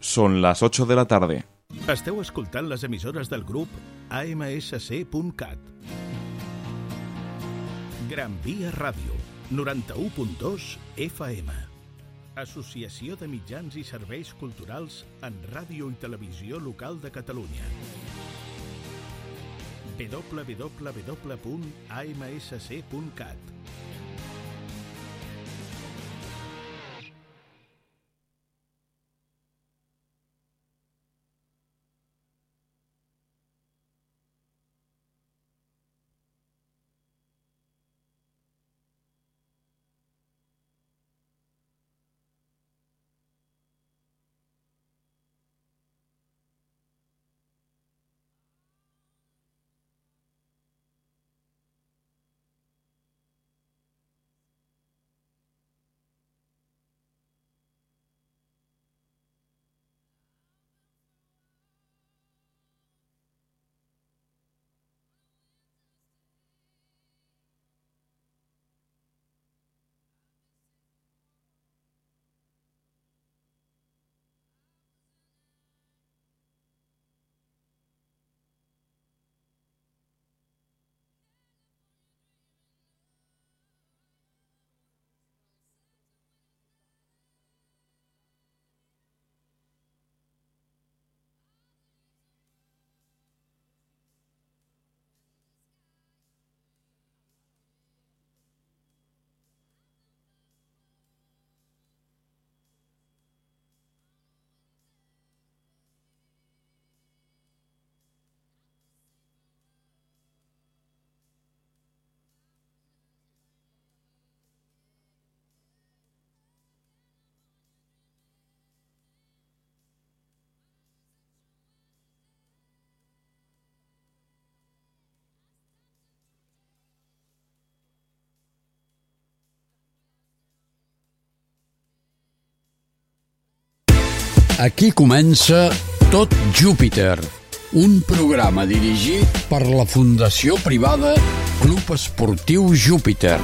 Son las 8 de la tarde. Esteu escoltant les emissores del grup AMSC.cat. Gran Via Ràdio, 91.2 FM. Associació de Mitjans i Serveis Culturals en Ràdio i Televisió Local de Catalunya. www.amsc.cat Aquí comença Tot Júpiter, un programa dirigit per la Fundació Privada Club Esportiu Júpiter.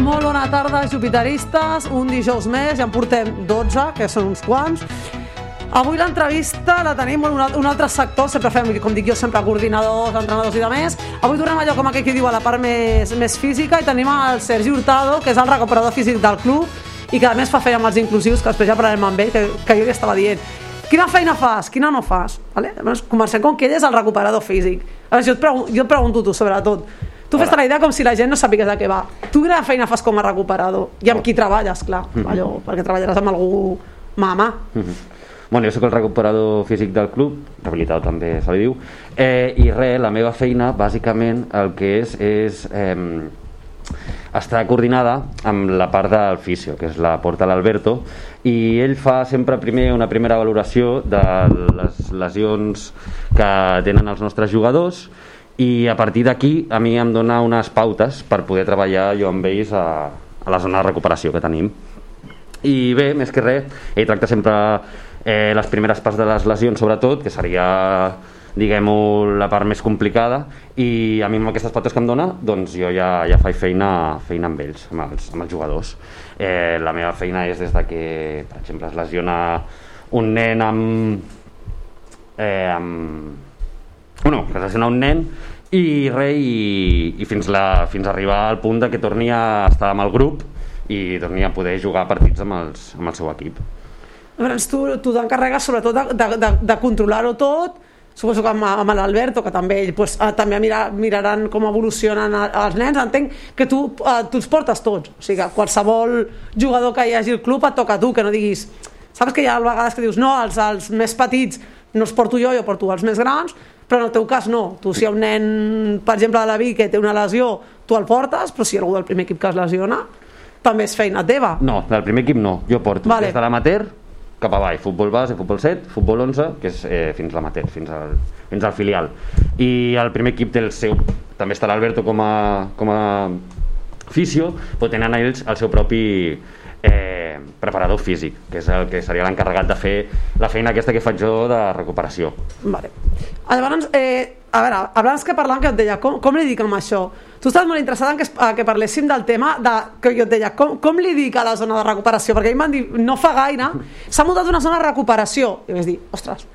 Molt bona tarda, jupiteristes. Un dijous més, ja en portem 12, que són uns quants. Avui l'entrevista la tenim en un, al- un altre sector, sempre fem, com dic jo, sempre coordinadors, entrenadors i de més. Avui tornem allò com aquell que diu a la part més, més física i tenim el Sergi Hurtado, que és el recuperador físic del club i que a més fa feina amb els inclusius, que després ja parlarem amb ell, que, que jo li estava dient. Quina feina fas? Quina no fas? Vale? Llavors, comencem com que ell és el recuperador físic. A veure, jo et, pregun jo et pregunto tu, sobretot. Tu fes la idea com si la gent no sapigués de què va. Tu quina feina fas com a recuperador? I amb qui treballes, clar. Allò, perquè treballaràs amb algú mamà. Bueno, jo sóc el recuperador físic del club, rehabilitador també se li diu, eh, i res, la meva feina, bàsicament, el que és, és eh, estar coordinada amb la part del fisio, que és la porta l'Alberto, i ell fa sempre primer una primera valoració de les lesions que tenen els nostres jugadors, i a partir d'aquí a mi em dona unes pautes per poder treballar jo amb ells a, a la zona de recuperació que tenim. I bé, més que res, ell tracta sempre eh, les primeres parts de les lesions, sobretot, que seria diguem-ho, la part més complicada, i a mi amb aquestes pautes que em dona, doncs jo ja, ja faig feina, feina amb ells, amb els, amb els jugadors. Eh, la meva feina és des de que, per exemple, es lesiona un nen amb... Eh, amb bueno, que es lesiona un nen i res, i, i fins, la, fins a arribar al punt de que torni a estar amb el grup i torni a poder jugar partits amb, els, amb el seu equip. Llavors tu, tu t'encarregues sobretot de, de, de, de controlar-ho tot, suposo que amb, amb l'Alberto, que també ell pues, eh, també mira, miraran com evolucionen els nens, entenc que tu, eh, tu els portes tots, o sigui que qualsevol jugador que hi hagi al club et toca a tu, que no diguis, saps que hi ha vegades que dius no, els, els més petits no els porto jo, jo porto els més grans, però en el teu cas no, tu si hi ha un nen, per exemple de la Vic, que té una lesió, tu el portes, però si hi ha algú del primer equip que es lesiona, també és feina teva. No, del primer equip no, jo porto. Vale. des de l'amateur cap avall, futbol base, futbol 7, futbol 11, que és eh, fins l'amateur, fins, al, fins al filial. I el primer equip té el seu, també està l'Alberto com a, com a fisio, però tenen ells el seu propi eh, preparador físic, que és el que seria l'encarregat de fer la feina aquesta que faig jo de recuperació. Vale. Llavors, eh, a veure, abans que parlàvem que et deia, com, com li dic amb això? Tu estàs molt interessat en que, a que parléssim del tema de, que jo et deia, com, com li dic a la zona de recuperació? Perquè mi m'han dit, no fa gaire, s'ha muntat una zona de recuperació. I vaig dir, ostres,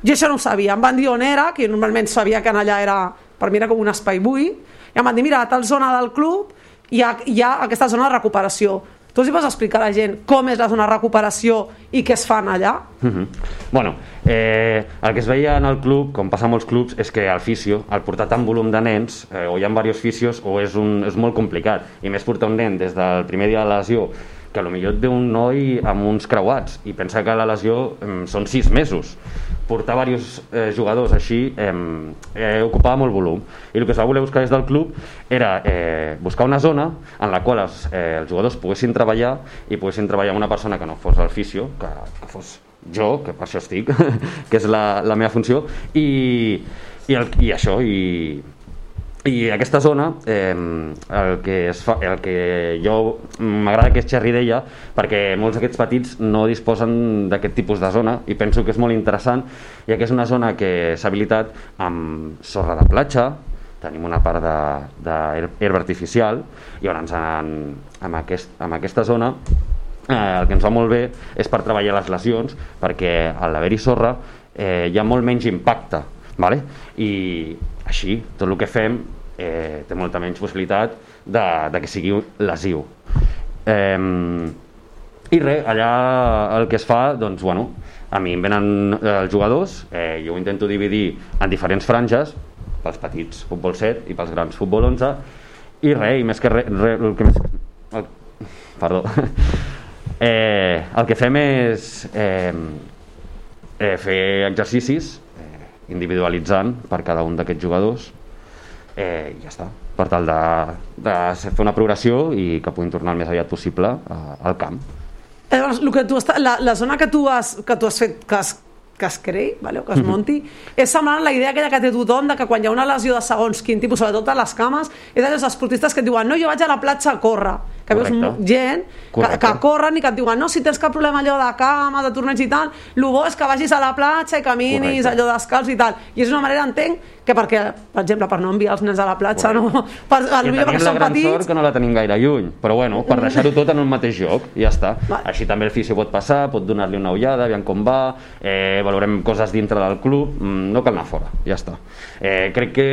jo això no ho sabia. Em van dir on era, que jo normalment sabia que allà era, per mi era com un espai buit, i em van dir, mira, a tal zona del club hi ha, hi ha aquesta zona de recuperació. Tu els pots explicar a la gent com és la zona de recuperació i què es fan allà? Mhm. Bueno, eh, el que es veia en el club, com passa a molts clubs, és que el fisio, al portar tant volum de nens, eh, o hi ha diversos fisios, o és, un, és molt complicat. I més portar un nen des del primer dia de la lesió, que potser et ve un noi amb uns creuats i pensa que la lesió eh, són sis mesos. Portar diversos eh, jugadors així eh, eh, ocupava molt volum. I el que es va voler buscar des del club era eh, buscar una zona en la qual els, eh, els jugadors poguessin treballar i poguessin treballar amb una persona que no fos el fisio, que, que fos jo, que per això estic, que és la, la meva funció, i, i, el, i això, i, i aquesta zona, eh, el, que es fa, el que jo m'agrada que és xerri d'ella, perquè molts d'aquests petits no disposen d'aquest tipus de zona i penso que és molt interessant, ja que és una zona que s'ha habilitat amb sorra de platja, tenim una part d'herba artificial i llavors en, en, aquest, en aquesta zona eh, el que ens va molt bé és per treballar les lesions perquè a l'haver-hi sorra eh, hi ha molt menys impacte vale? i així tot el que fem eh, té molta menys possibilitat de, de que sigui lesiu. Eh, i res, allà el que es fa doncs bueno, a mi em venen eh, els jugadors eh, jo ho intento dividir en diferents franges pels petits futbol 7 i pels grans futbol 11 i res, i més que res, re, el que més, el, perdó. Eh, el que fem és eh, eh, fer exercicis individualitzant per cada un d'aquests jugadors. Eh, i ja està. Per tal de, de fer una progressió i que puguin tornar el més aviat possible eh, al camp. Llavors, el que tu està, la, la zona que tu has, que tu has fet, que es, que es creï, vale, o que es munti, és semblant a la idea aquella que té tothom de que quan hi ha una lesió de segons quin tipus, sobretot a les cames, és dels esportistes que et diuen no, jo vaig a la platja a córrer, que veus Correcte. mo- gent que, Correcte. que corren i que et diuen no, si tens cap problema allò de cama, de torneig i tal, el bo és que vagis a la platja i caminis Correcte. allò descalç i tal. I és una manera, entenc, que perquè, per exemple, per no enviar els nens a la platja, no? Per, potser tenim perquè la són gran petits, sort que no la tenim gaire lluny, però bueno, per deixar-ho tot en un mateix lloc, i ja està. Va. Així també el fisio pot passar, pot donar-li una ullada, aviam com va, eh, valorem coses dintre del club, mm, no cal anar fora, ja està. Eh, crec que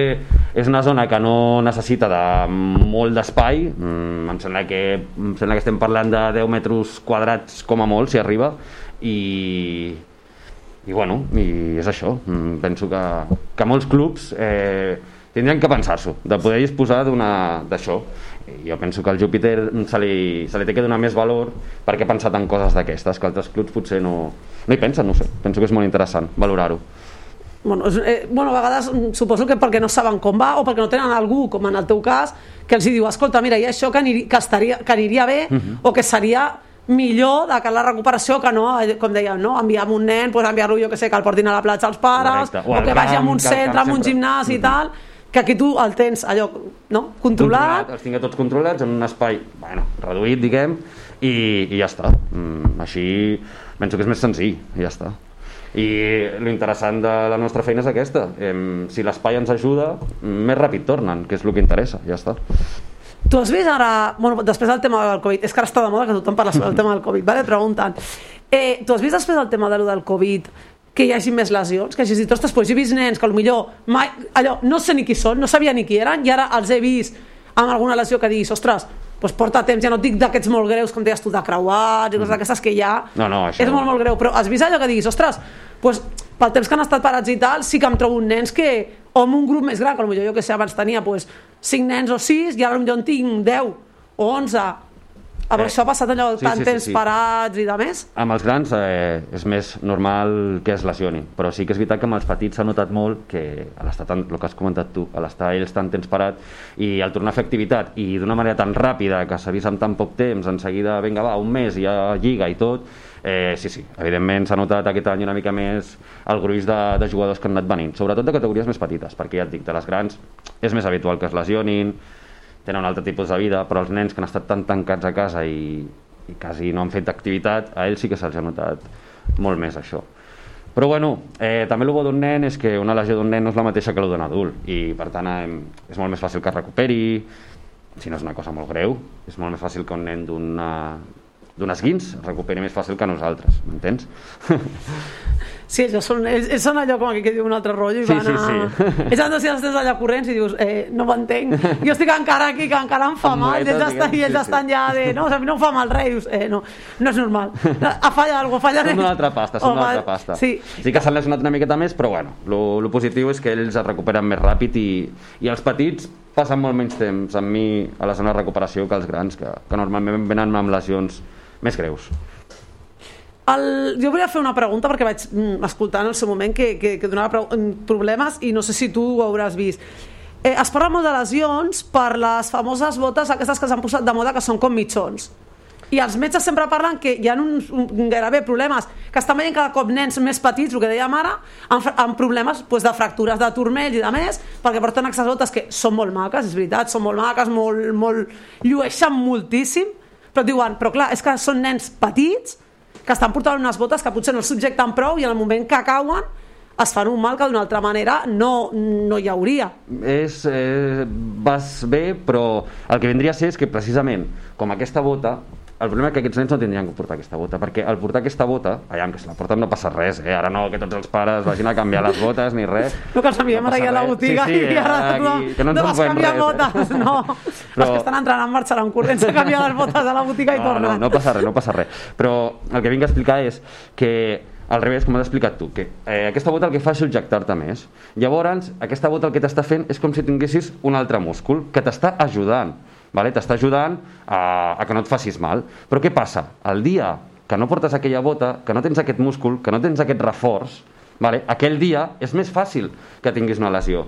és una zona que no necessita de molt d'espai, mm, em, sembla que, em sembla que estem parlant de 10 metres quadrats com a molt, si arriba, i, i bueno, i és això. Mm, penso que, que molts clubs eh, tindrien que pensar-s'ho de poder disposar d'això. Jo penso que al Júpiter se li, se li té que donar més valor perquè ha pensat en coses d'aquestes que altres clubs potser no, no hi pensen, no sé, penso que és molt interessant valorar-ho Bueno, és, eh, bueno, a vegades mm, suposo que perquè no saben com va o perquè no tenen algú, com en el teu cas, que els diu, escolta, mira, hi ha això que, aniri, que, estaria, que aniria bé o que seria millor de que la recuperació que no, eh, com dèiem, no? enviar amb un nen, pues enviar-lo, jo que sé, que el portin a la platja els pares, Correcte. o, O que vagi a camp, un camp centre, a un gimnàs i tal, que aquí tu el tens allò, no? Controlat, els tinc tots controlats en un espai bueno, reduït, diguem, i, i ja està. Mm, així penso que és més senzill, i ja està. I l'interessant de la nostra feina és aquesta. Si l'espai ens ajuda, més ràpid tornen, que és el que interessa, ja està. Tu has vist ara, bueno, després del tema del Covid, és que ara està de moda que tothom parla sobre el tema del Covid, vale? preguntant. Eh, tu has vist després del tema de, del Covid que hi hagi més lesions, que hagis dit, ostres, doncs he vist nens que millor mai, allò, no sé ni qui són, no sabia ni qui eren, i ara els he vist amb alguna lesió que diguis, ostres, doncs porta temps, ja no et dic d'aquests molt greus, com deies tu, de creuats i coses d'aquestes que hi ha, No, no, això és molt, molt greu, però has vist allò que diguis, ostres, doncs, pel temps que han estat parats i tal, sí que em trobo uns nens que, o amb un grup més gran, que potser jo que sé, abans tenia doncs, 5 nens o 6, i ara potser en tinc 10 o 11. Amb Eh, això ha passat allò sí, tant sí, sí, temps sí. parats i de més? Amb els grans eh, és més normal que es lesionin, però sí que és veritat que amb els petits s'ha notat molt que a l'estar tant, el que has comentat tu, a l'estar ells tant temps parat i al tornar a fer activitat i d'una manera tan ràpida que s'ha vist en tan poc temps, en seguida, vinga va, un mes i ja lliga i tot, eh, sí, sí, evidentment s'ha notat aquest any una mica més el gruix de, de jugadors que han anat venint, sobretot de categories més petites, perquè ja et dic, de les grans és més habitual que es lesionin, tenen un altre tipus de vida, però els nens que han estat tan tancats a casa i, i quasi no han fet activitat, a ells sí que se'ls ha notat molt més això. Però bueno, eh, també el bo d'un nen és que una lesió d'un nen no és la mateixa que la d'un adult i per tant eh, és molt més fàcil que es recuperi, si no és una cosa molt greu, és molt més fàcil que un nen d'un esguins es recuperi més fàcil que nosaltres, m'entens? Sí, ells són, ells, ells són allò com que diu un altre rotllo i Sí, van sí, a... sí. Ells han de ser els allà corrents i dius, eh, no ho entenc. Jo estic encara aquí, que encara em fa mal, i ells, estan, i ells sí, estan ja de... No, a mi no em fa mal res, dius, eh, no, no és normal. Ha fallat alguna cosa, falla Són d'una altra pasta, són altra pasta. Sí, sí que s'han lesionat una miqueta més, però bueno, lo, lo positiu és que ells es recuperen més ràpid i, i els petits passen molt menys temps amb mi a la zona de recuperació que els grans, que, que normalment venen amb lesions més greus. El, jo volia fer una pregunta perquè vaig mm, escoltar en el seu moment que, que, que donava mm, problemes i no sé si tu ho hauràs vist. Eh, es parla molt de lesions per les famoses botes aquestes que s'han posat de moda que són com mitjons. I els metges sempre parlen que hi ha uns, un, gairebé problemes, que estan veient cada cop nens més petits, el que dèiem ara, amb, amb problemes pues, de fractures de turmell i de més, perquè porten aquestes botes que són molt maques, és veritat, són molt maques, molt, molt, llueixen moltíssim, però diuen, però clar, és que són nens petits que estan portant unes botes que potser no els subjecten prou i en el moment que cauen es fan un mal que d'una altra manera no, no hi hauria. És, eh, vas bé, però el que vindria a ser és que precisament, com aquesta bota, el problema és que aquests nens no tindrien que portar aquesta bota, perquè al portar aquesta bota, allà que se la porten no passa res, eh? ara no que tots els pares vagin a canviar les botes ni res. No que els enviem No ara a la botiga Sí, sí, i ara aquí, no, que no no en vas canviar res, botes, eh? no. Però- Els que estan entrant marxaran corrents a canviar les botes a la botiga i no, tornen. no, no passa res, no passa res. Però el que vinc a explicar és que al revés, com has explicat tu, que eh, aquesta bota el que fa és subjectar-te més. Llavors, aquesta bota el que t'està fent és com si tinguessis un altre múscul que t'està ajudant, vale? t'està ajudant a, a que no et facis mal. Però què passa? El dia que no portes aquella bota, que no tens aquest múscul, que no tens aquest reforç, vale? aquell dia és més fàcil que tinguis una lesió.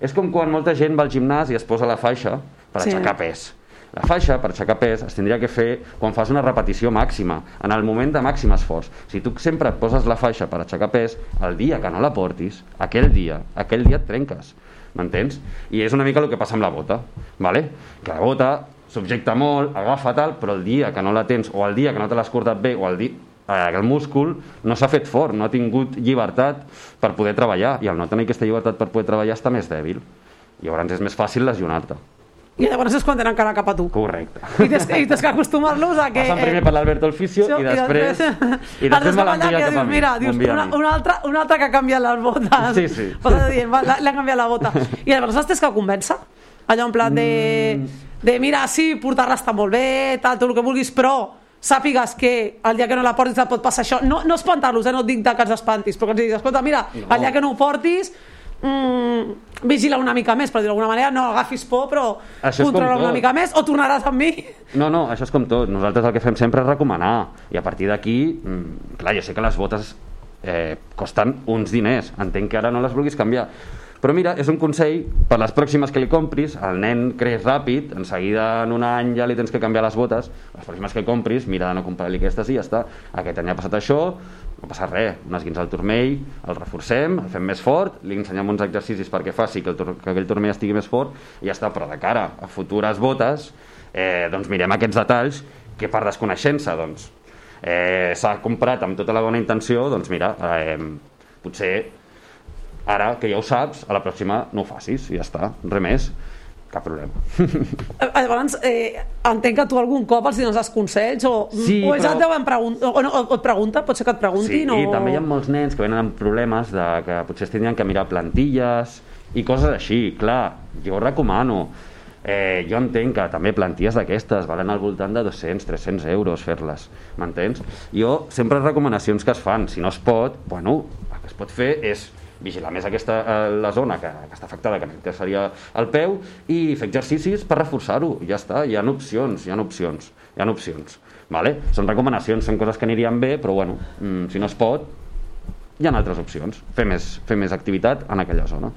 És com quan molta gent va al gimnàs i es posa la faixa per Sí. aixecar pes. La faixa, per aixecar pes, es tindria que fer quan fas una repetició màxima, en el moment de màxim esforç. Si tu sempre et poses la faixa per aixecar pes, el dia que no la portis, aquell dia, aquell dia et trenques. M'entens? I és una mica el que passa amb la bota, ¿vale? que la bota subjecta molt, agafa tal, però el dia que no la tens, o el dia que no te l'has cortat bé, o el dia eh, el múscul no s'ha fet fort, no ha tingut llibertat per poder treballar, i al no tenir aquesta llibertat per poder treballar està més dèbil. Llavors és més fàcil lesionar-te. I llavors és quan tenen cara cap a tu. Correcte. I tens, i tens que acostumar-los a que... Passen primer per l'Alberto el fisio i després, i després me l'envia cap a mi. Mira, dius, una, una, altra, una altra que ha canviat les botes. Sí, sí. Vas dient, l'ha- l'ha canviat la bota. I llavors els tens que convèncer. Allò en plan de... Mm. De, mira, sí, portar-la està molt bé, tal, tot el que vulguis, però sàpigues que el dia que no la portis et pot passar això. No, no espantar-los, eh? no et dic que els espantis, però que els diguis, escolta, mira, No. el dia que no ho portis, mm, vigila una mica més, per dir-ho d'alguna manera, no agafis por, però Això controla una mica més, o tornaràs amb mi. No, no, això és com tot. Nosaltres el que fem sempre és recomanar. I a partir d'aquí, mm, clar, jo sé que les botes eh, costen uns diners. Entenc que ara no les vulguis canviar. Però mira, és un consell per les pròximes que li compris, el nen creix ràpid, en seguida en un any ja li tens que canviar les botes, les pròximes que compris, mira de no comprar-li aquestes i ja està. Aquest any ha passat això, no passa res, un esguins al turmell, el reforcem, el fem més fort, li ensenyem uns exercicis perquè faci que, el que aquell turmell estigui més fort i ja està, però de cara a futures botes, eh, doncs mirem aquests detalls que per desconeixença doncs, eh, s'ha comprat amb tota la bona intenció, doncs mira, eh, potser ara que ja ho saps, a la pròxima no ho facis ja està, res més, cap problema. Eh, Llavors, eh, entenc que tu algun cop els dones els consells o, Sí, o ells però- et deuen preguntar o, no, o et pregunten, pot ser que et preguntin sí, o... i també hi ha molts nens que venen amb problemes de que potser es tindrien que mirar plantilles i coses així, clar, jo recomano eh, jo entenc que també plantilles d'aquestes valen al voltant de 200-300 euros fer-les, m'entens? Jo sempre recomanacions que es fan, si no es pot, bueno, el que es pot fer és vigilar més aquesta, eh, la zona que, que està afectada, que, seria el peu, i fer exercicis per reforçar-ho, ja està, hi ha opcions, hi ha opcions, hi ha opcions. Vale? Són recomanacions, són coses que anirien bé, però bueno, mm, si no es pot, hi ha altres opcions. Fer més, fer més activitat en aquella zona.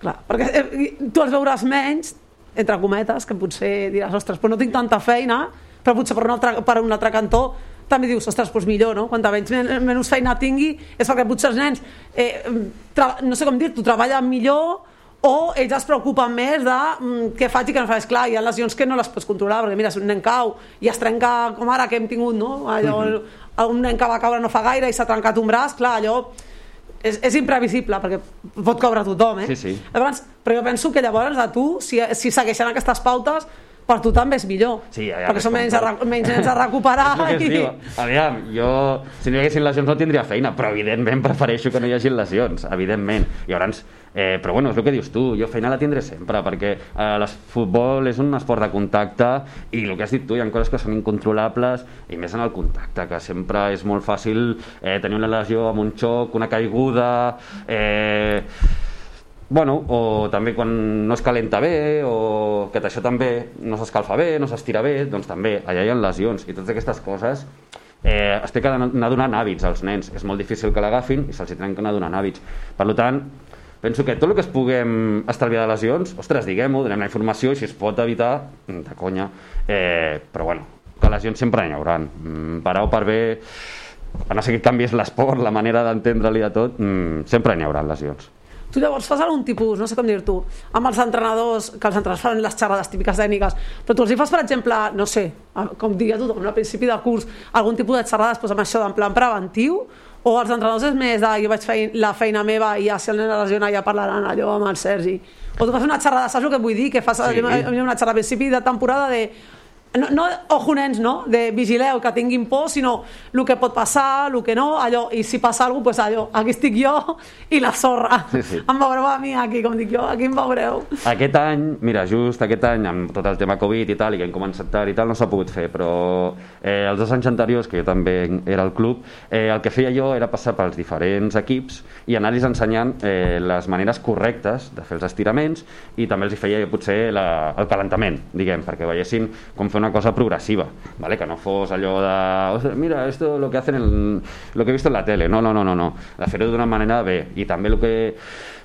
Clar, perquè eh, tu els veuràs menys, entre cometes, que potser diràs, ostres, però no tinc tanta feina, però potser per un altre, per un altre cantó també dius, ostres, doncs millor, no? Quanta menys, men menys feina tingui, és perquè potser els nens, eh, tra no sé com dir-t'ho, treballen millor o ells es preocupen més de mm, què faig i què no faig. Clar, hi ha lesions que no les pots controlar, perquè mira, si un nen cau i es trenca, com ara que hem tingut, no? Allò, Mhm. un nen que va caure no fa gaire i s'ha trencat un braç, clar, allò és, és imprevisible, perquè pot caure tothom, eh? Sí, sí. Llavors, però jo penso que llavors a tu, si, si segueixen aquestes pautes, per tu també és millor. Sí, ja, ja, perquè són menys, a, menys nens a recuperar. És i... diu. Aviam, jo, si no hi haguessin lesions no tindria feina, però evidentment prefereixo que no hi hagi lesions, evidentment. Llavors, eh, però bueno, és el que dius tu, jo feina la tindré sempre, perquè eh, el futbol és un esport de contacte i el que has dit tu, hi ha coses que són incontrolables i més en el contacte, que sempre és molt fàcil eh, tenir una lesió amb un xoc, una caiguda... Eh, Bueno, o també quan no es calenta bé o que això també no s'escalfa bé, no s'estira bé, doncs també allà hi ha lesions i totes aquestes coses eh, es té que anar donant hàbits als nens. És molt difícil que l'agafin i se'ls que anar donant hàbits. Per tant, penso que tot el que es puguem estalviar de lesions, ostres, diguem-ho, donem la informació i si es pot evitar, de conya. Eh, però bueno, que lesions sempre n'hi haurà. Mm, per A o per B, a no ser que canvies l'esport, la manera d'entendre-li de tot, mm, sempre n'hi haurà lesions. Tu llavors fas algun tipus, no sé com dir-tu, amb els entrenadors, que els entrenadors fan les xerrades típiques tècniques, però tu els hi fas, per exemple, no sé, com diria tothom, al principi de curs, algun tipus de xerrades doncs, amb això d'en plan preventiu, o els entrenadors és més de jo vaig fer la feina meva i ja si el nen es lesiona ja parlaran allò amb el Sergi. O tu fas una xerrada, saps el que vull dir? Que fas Sí. una xerrada a principi de temporada de no, no ojo nens, no? de vigileu que tinguin por, sinó el que pot passar, el que no, allò, i si passa alguna cosa, pues allò, aquí estic jo i la sorra. Sí, sí. Em veureu a mi aquí, com dic jo, aquí em veureu. Aquest any, mira, just aquest any, amb tot el tema Covid i tal, i que hem començat tard i tal, no s'ha pogut fer, però eh, els dos anys anteriors, que jo també era al club, eh, el que feia jo era passar pels diferents equips i anar-los ensenyant eh, les maneres correctes de fer els estiraments i també els hi feia potser la, el calentament, diguem, perquè veiessin com fer una cosa progressiva, ¿vale? que no fos allò de, "Ostres, mira, esto lo que hacen en, lo que he visto en la tele, no, no, no, no, no. de fer-ho d'una manera bé, i també el que,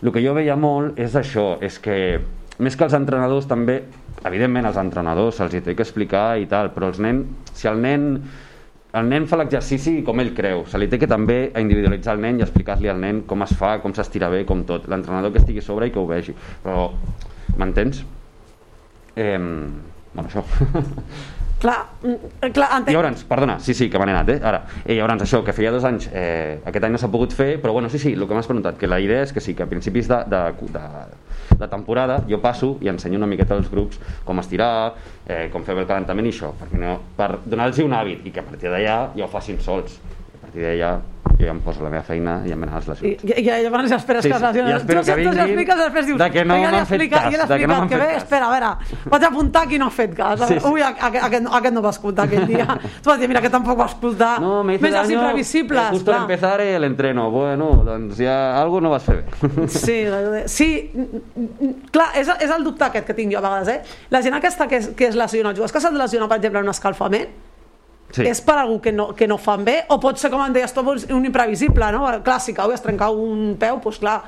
el que jo veia molt és això, és que més que els entrenadors també, evidentment els entrenadors se'ls hi té que explicar i tal, però els nens, si el nen el nen fa l'exercici com ell creu, se li té que també individualitzar el nen i explicar-li al nen com es fa, com s'estira bé, com tot. L'entrenador que estigui sobre i que ho vegi. Però, m'entens? Eh, bueno, això. Clar, mm, clar, entenc. Llavors, perdona, sí, sí, que me n'he anat, eh? Ara, eh, llavors, això, que feia dos anys, eh, aquest any no s'ha pogut fer, però bueno, sí, sí, el que m'has preguntat, que la idea és que sí, que a principis de, de, de, de temporada jo passo i ensenyo una miqueta als grups com estirar, eh, com fer el calentament i això, perquè no, per donar-los un hàbit i que a partir d'allà ja ho facin sols. A partir d'allà jo ja em poso la meva feina i em les I, lesions. i, i llavors ja esperes Sí, que sí, es lesioni. i espero tu, que ja vinguin expliques, després dius, de que no "Vinga, li m'han fet explica- cas, ja de que no m'han que fet bé, cas." espera, a veure, vaig apuntar qui no ha fet cas. Sí, sí. Ui, aquest, aquest, aquest no va escoltar aquell dia. tu vas dir, mira, que tampoc va escoltar. No, me hice Més els daño imprevisibles. eh, justo al empezar el entreno. Bueno, doncs ja algo no vas fer bé. Sí, sí, clar, és, és el dubte aquest que tinc jo a vegades, eh? La gent aquesta que es, que es lesiona, els jugadors que s'han de lesionar, per exemple, en un escalfament, Sí. és per algú que no, que no fan bé, o pot ser, com em deies tu, un imprevisible, no? Clar, si cau i es trenca un peu, doncs clar,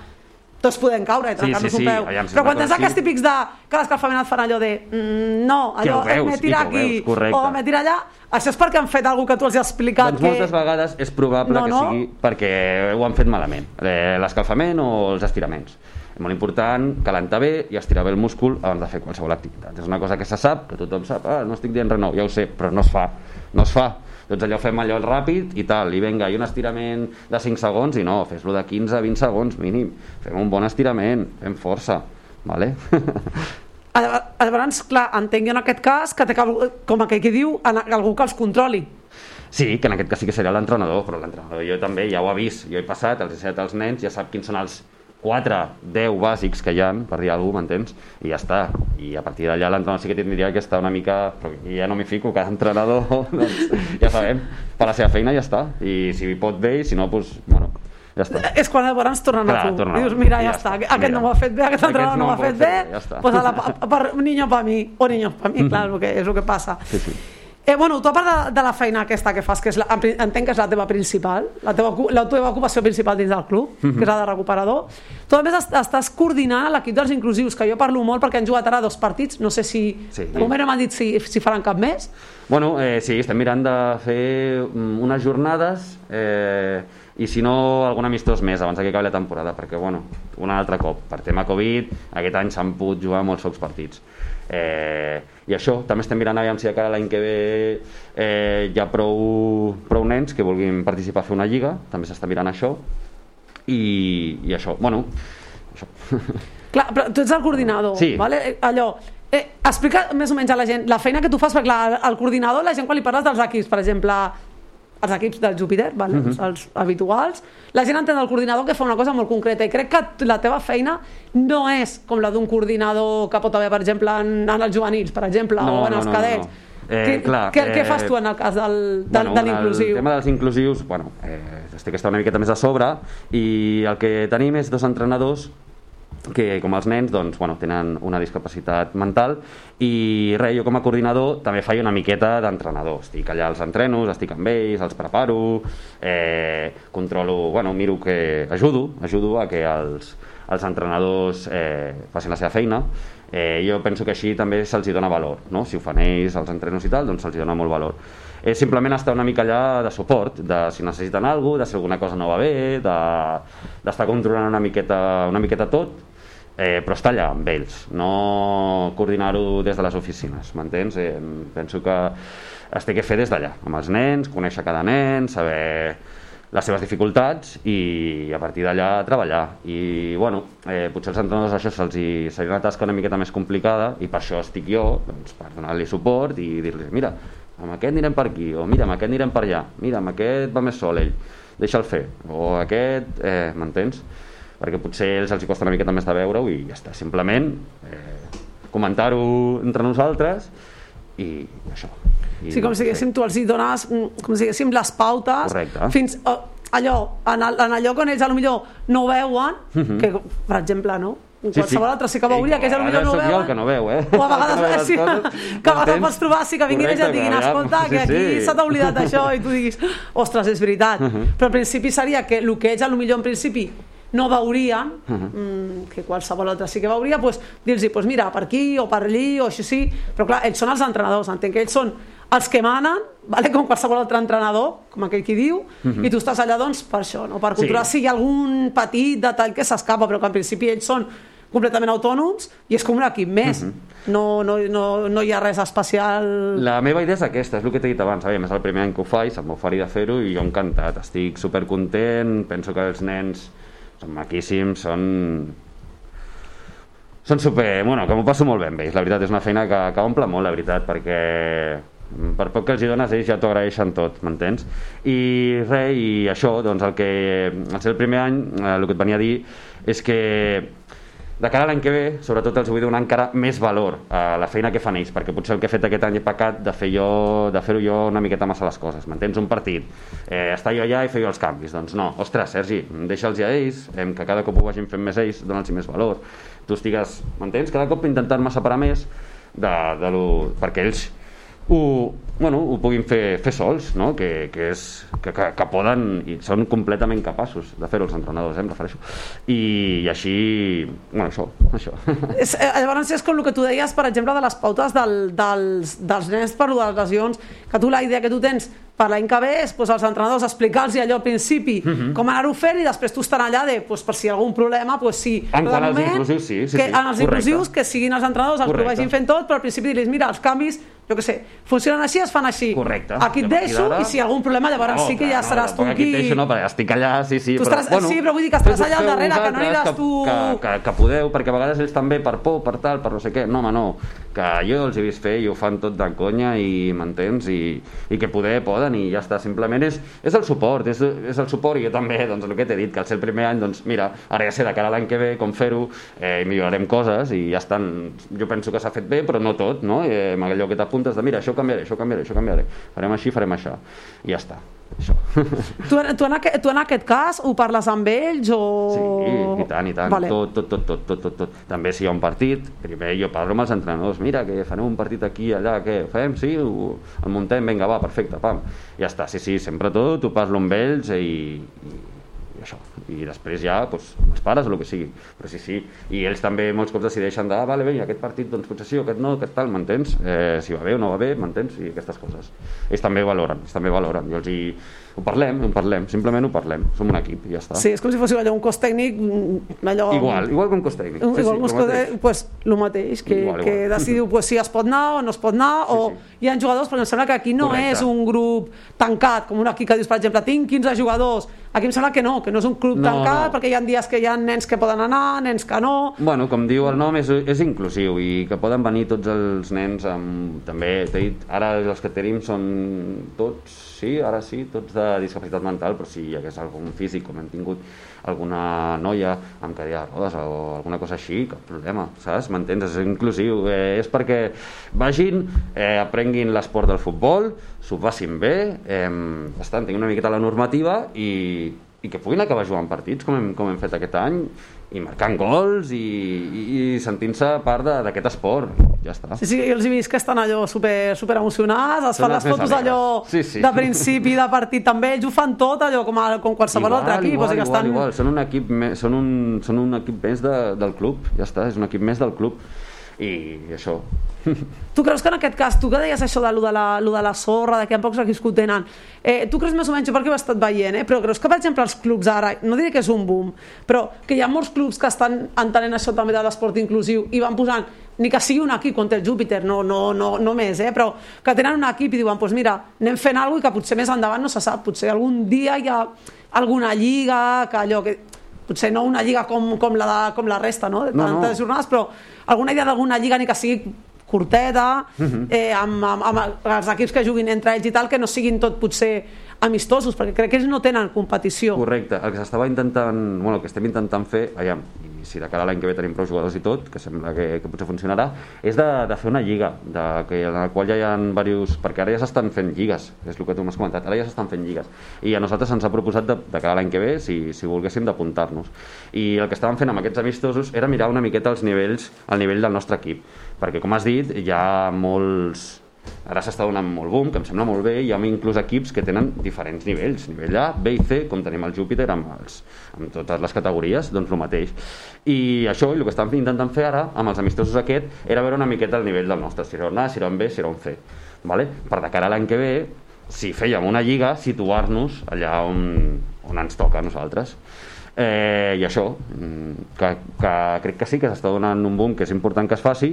tots podem caure i trencar-nos sí, sí, un peu. aviam, Però quan tens aquests típics de que l'escalfament et fan allò de mm, no, allò, veus, me tira aquí, veus, o me tira allà, això és perquè han fet alguna que tu els has explicat Doncs que... moltes vegades és probable No, que no? sigui perquè ho han fet malament, eh, l'escalfament o els estiraments. És molt important calentar bé i estirar bé el múscul abans de fer qualsevol activitat. És una cosa que se sap, que tothom sap, ah, no estic dient res nou, ja ho sé, però no es fa, no es fa. Tots allò fem allò ràpid i tal, i vinga, i un estirament de 5 segons, i no, fes-lo de 15 a 20 segons mínim. Fem un bon estirament, fem força, vale? Llavors, clar, entenc jo en aquest cas que té com aquell que diu, algú que els controli. Sí, que en aquest cas sí que seria l'entrenador, però l'entrenador jo també ja ho ha vist, jo he passat, els he ensenyat als nens, ja sap quins són els 4, 10 bàsics que hi ha, per dir alguna cosa, m'entens? I ja està. I a partir d'allà l'entrenador sí que tindria que estar una mica... Però ja no m'hi fico, cada entrenador, doncs, ja sabem, per la seva feina ja està. I si pot bé, i si no, doncs, bueno, ja està. És quan llavors tornen Clar, a tu. tornen a Dius, mira, ja, ja està. està. Aquest Mira. no ho ha fet bé, aquest entrenador no no ho ha fet bé. fer ja està. pues a la, per niño pa mi, o niño pa mi, clar, és el que, és el que passa. Sí, sí. Eh, bueno, tu a part de, de la feina aquesta que fas, que és la, entenc que és la teva principal, la teva, la teva ocupació principal dins del club, Mhm. que és la de recuperador, tu a més est- estàs coordinant l'equip dels inclusius, que jo parlo molt perquè han jugat ara dos partits, no sé si... Sí. De moment no m'han dit si, si faran cap més. Bueno, eh, sí, estem mirant de fer mm, unes jornades eh, i si no, algun amistós més abans que acabi la temporada, perquè, bueno, un altre cop, per tema Covid, aquest any s'han pogut jugar molts pocs partits. Eh, I això, també estem mirant aviam si de cara l'any que ve eh, hi ha prou, prou nens que vulguin participar a fer una lliga, també s'està mirant això, i, i això, bueno, això. Clar, però tu ets el coordinador, Sí. vale? Eh, allò, eh, explica més o menys a la gent la feina que tu fas, perquè clar, el coordinador, la gent quan li parles dels equips, per exemple, els equips del Júpiter, vale? Mhm. els habituals, la gent entén el coordinador que fa una cosa molt concreta i crec que la teva feina no és com la d'un coordinador que pot haver, per exemple, en, en els juvenils, per exemple, No, o en no, els no, no, cadets. no. Eh, què, clar, què, què eh, fas tu en el cas del, del, de en l'inclusiu? El tema dels inclusius, bueno, eh, estic una miqueta més a sobre i el que tenim és dos entrenadors que com els nens doncs, bueno, tenen una discapacitat mental i res, jo com a coordinador també faig una miqueta d'entrenador. Estic allà als entrenos, estic amb ells, els preparo eh, controlo, bueno, miro que ajudo ajudo a que els, els entrenadors eh, facin la seva feina. Eh, jo penso que així també se'ls dona valor no? si ho fan ells, els entrenos i tal doncs se'ls dona molt valor. És simplement estar una mica allà de suport, de si necessiten alguna cosa, de si alguna cosa no va bé, d'estar de, controlant una miqueta, una miqueta tot, eh, però estar allà amb ells, no coordinar-ho des de les oficines, m'entens? Eh, penso que es té que fer des d'allà, amb els nens, conèixer cada nen, saber les seves dificultats i a partir d'allà treballar i bueno, eh, potser als entrenadors això se'ls seria una tasca una miqueta més complicada i per això estic jo, doncs, per donar-li suport i dir-li, mira, amb aquest anirem per aquí o mira, amb aquest anirem per allà mira, amb aquest va més sol ell, deixa'l fer o aquest, eh, m'entens? Perquè potser ells els hi costa una miqueta més de veure-ho i ja està, simplement eh, comentar-ho entre nosaltres i això I, Sí, com si diguéssim, tu els hi dones, mm, com si diguéssim, les pautes Correcte. fins oh, allò, en, el, en allò que ells a lo millor no veuen, que, per exemple, no? Sí, Qualsevol sí. altre sí que veuria, que a lo a millor no sóc jo veuen. el que no veu, eh? O a vegades, sí, que a vegades pots trobar, sí, que vinguin i et Correcte, diguin, escolta, que sí, aquí sí. s'ha oblidat això, i tu diguis, ostres, és veritat. Mhm. Però al principi seria que el que ells a lo millor en principi no veurien, Mhm. mm, que qualsevol altre sí que veuria, doncs, dir-los, pues mira, per aquí o per allí o així sí, però clar, ells són els entrenadors, entenc que ells són els que manen, vale? com qualsevol altre entrenador, com aquell qui diu, i tu estàs allà doncs per això, no? per controlar Mhm. Sí. si hi ha algun petit detall que s'escapa, però que en principi ells són completament autònoms i és com un equip més. no, no, no, no hi ha res especial... La meva idea és aquesta, és el que t'he dit abans. Aviam, és el primer any que ho faig, se'm va oferir de fer-ho i jo encantat. Estic supercontent, penso que els nens són maquíssims, són... Són super... Bueno, que m'ho passo molt bé amb ells. La veritat, és una feina que, que omple molt, la veritat, perquè per poc que els hi dones, ells ja t'ho agraeixen tot, m'entens? I res, i això, doncs el que... Al el primer any, eh, el que et venia a dir és que de cara a l'any que ve, sobretot els vull donar encara més valor a la feina que fan ells, perquè potser el que he fet aquest any he pecat de fer jo, de fer-ho jo una miqueta massa les coses, m'entens? Un partit, eh, estar jo allà i fer jo els canvis, doncs no, ostres, Sergi, deixa'ls ja ells, em, que cada cop ho vagin fent més ells, dona'ls més valor, tu estigues, m'entens? Cada cop intentant-me separar més de, de lo, perquè ells ho, bueno, ho puguin fer, fer sols, no? que, que, és, que, que, que poden i són completament capaços de fer-ho els entrenadors, eh, em refereixo. I, i així, bueno, això, això. És, eh, llavors és com el que tu deies, per exemple, de les pautes del, dels, dels nens per les lesions, que tu la idea que tu tens per l'any que ve és pues, als entrenadors explicar-los allò al principi Mhm. com anar-ho fent i després tu estar allà de, pues, per si hi ha algun problema, pues, sí. En quant als inclusius, sí, sí, que, sí, En els correcte. inclusius, que siguin els entrenadors els que ho Correcte. vagin fent tot, però al principi dir-los, mira, els canvis, jo què sé, funcionen així, es fan així. Correcte. Aquí et deixo i si hi ha algun problema llavors sí que ja clar, seràs tu aquí qui... et deixo, no, perquè estic allà, sí, sí. Tu estaràs- sí, però vull dir que estaràs allà al darrere, que no aniràs que, tu- Que, que, que podeu, perquè a vegades ells també per por, per tal, per no sé què. No, home, no, que jo els he vist fer i ho fan tot de conya i m'entens, i, i que poder poden i ja està. Simplement és, és el suport, és, és el suport i jo també, doncs el que t'he dit, que al ser el primer any, doncs mira, ara ja sé de cara a l'any que ve com fer-ho, eh, millorarem coses i ja estan, jo penso que s'ha fet bé, però no tot, no? Eh, amb allò que t'apuntes de mira, això canviaré, això canviaré, això canviaré, farem així, farem això, i ja està, això. Tu, tu, en aquest, tu en aquest cas ho parles amb ells o... Sí, i tant, i tant, Vale. tot, tot, tot, tot, tot, tot, tot. També si hi ha un partit, primer jo parlo amb els entrenadors, mira, que farem un partit aquí, allà, què, ho fem, sí, ho, el muntem, vinga, va, perfecte, pam. Ja està, sí, sí, sempre tot, ho parlo amb ells i, i això. I després ja, doncs, els pares o el que sigui. Però sí, sí, i ells també molts cops decideixen de, ah, vale, vinga, aquest partit, doncs potser sí, aquest no, aquest tal, m'entens? Eh, si va bé o no va bé, m'entens? I aquestes coses. Ells també valoren, ells també valoren. Jo els hi, ho parlem, ho parlem, simplement ho parlem, som un equip i ja està. Sí, és com si fóssiu allò un cos tècnic, mm, allò... Igual, igual que un cos tècnic. Un, Sí, igual sí, un cos mateix. tècnic, pues, el mateix, que, Igual, igual. que decidiu pues, si es pot anar o no es pot anar, Sí, o sí. hi ha jugadors, perquè em sembla que aquí no Correcte. és un grup tancat, com un equip que dius, per exemple, tinc 15 jugadors, aquí em sembla que no, que no és un club No, tancat, no. perquè hi ha dies que hi ha nens que poden anar, nens que no... Bueno, com diu el nom, és, és inclusiu i que poden venir tots els nens amb... També, t'he dit, ara els que tenim són tots, sí, ara sí, tots de discapacitat mental, però si hi hagués algun físic, com hem tingut alguna noia amb cadira de rodes o alguna cosa així, cap problema, saps? M'entens? És inclusiu. Eh, és perquè vagin, eh, aprenguin l'esport del futbol, s'ho passin bé, eh, estan, tinguin una miqueta la normativa i, i que puguin acabar jugant partits com hem, com hem fet aquest any i marcant gols i, i, i sentint-se part d'aquest esport ja està Sí, sí, els he vist que estan allò super, super emocionats, es Són fan les fotos alegres. allò Sí, sí. de principi de partit també, ells ho fan tot allò com, a, com qualsevol altre equip, igual, o sigui que igual, estan... igual. Són, un equip són, un, són un equip més de, del club ja està, és un equip més del club i això. Tu creus que en aquest cas, tu que deies això de lo de la, lo de la sorra, de que ha pocs equips que ho tenen, eh, tu creus més o menys, perquè ho he estat veient, eh, però creus que, per exemple, els clubs ara, no diré que és un boom, però que hi ha molts clubs que estan entenent això també de l'esport inclusiu i van posant, ni que sigui un equip contra el Júpiter, no, no, no, no més, eh, però que tenen un equip i diuen, pues mira, anem fent alguna cosa i que potser més endavant no se sap, potser algun dia hi ha alguna lliga, que allò que potser no una lliga com, com, la, de, com la resta, no? de No, no. tantes jornades, però alguna idea d'alguna lliga ni que sigui curteta, eh, amb, amb, amb els equips que juguin entre ells i tal, que no siguin tot potser amistosos, perquè crec que ells no tenen competició. Correcte, el que s'estava intentant, bueno, el que estem intentant fer, aviam, i si de cara a l'any que ve tenim prou jugadors i tot, que sembla que, que potser funcionarà, és de, de fer una lliga, de, que, en la qual ja hi ha diversos, perquè ara ja s'estan fent lligues, és el que tu m'has comentat, ara ja s'estan fent lligues, i a nosaltres ens ha proposat de, de cara a l'any que ve, si, si volguéssim, d'apuntar-nos. I el que estàvem fent amb aquests amistosos era mirar una miqueta els nivells, el nivell del nostre equip, perquè com has dit, hi ha molts, ara s'està donant molt boom, que em sembla molt bé, hi ha inclús equips que tenen diferents nivells, nivell A, B i C, com tenim el Júpiter amb, els, amb totes les categories, doncs el mateix. I això, i el que estem intentant fer ara, amb els amistosos aquest, era veure una miqueta el nivell del nostre, si era un A, si era un B, si era un C. Vale? Per de cara a l'any que ve, si fèiem una lliga, situar-nos allà on, on ens toca a nosaltres. Eh, I això, mm, que, que crec que sí, que s'està donant un boom que és important que es faci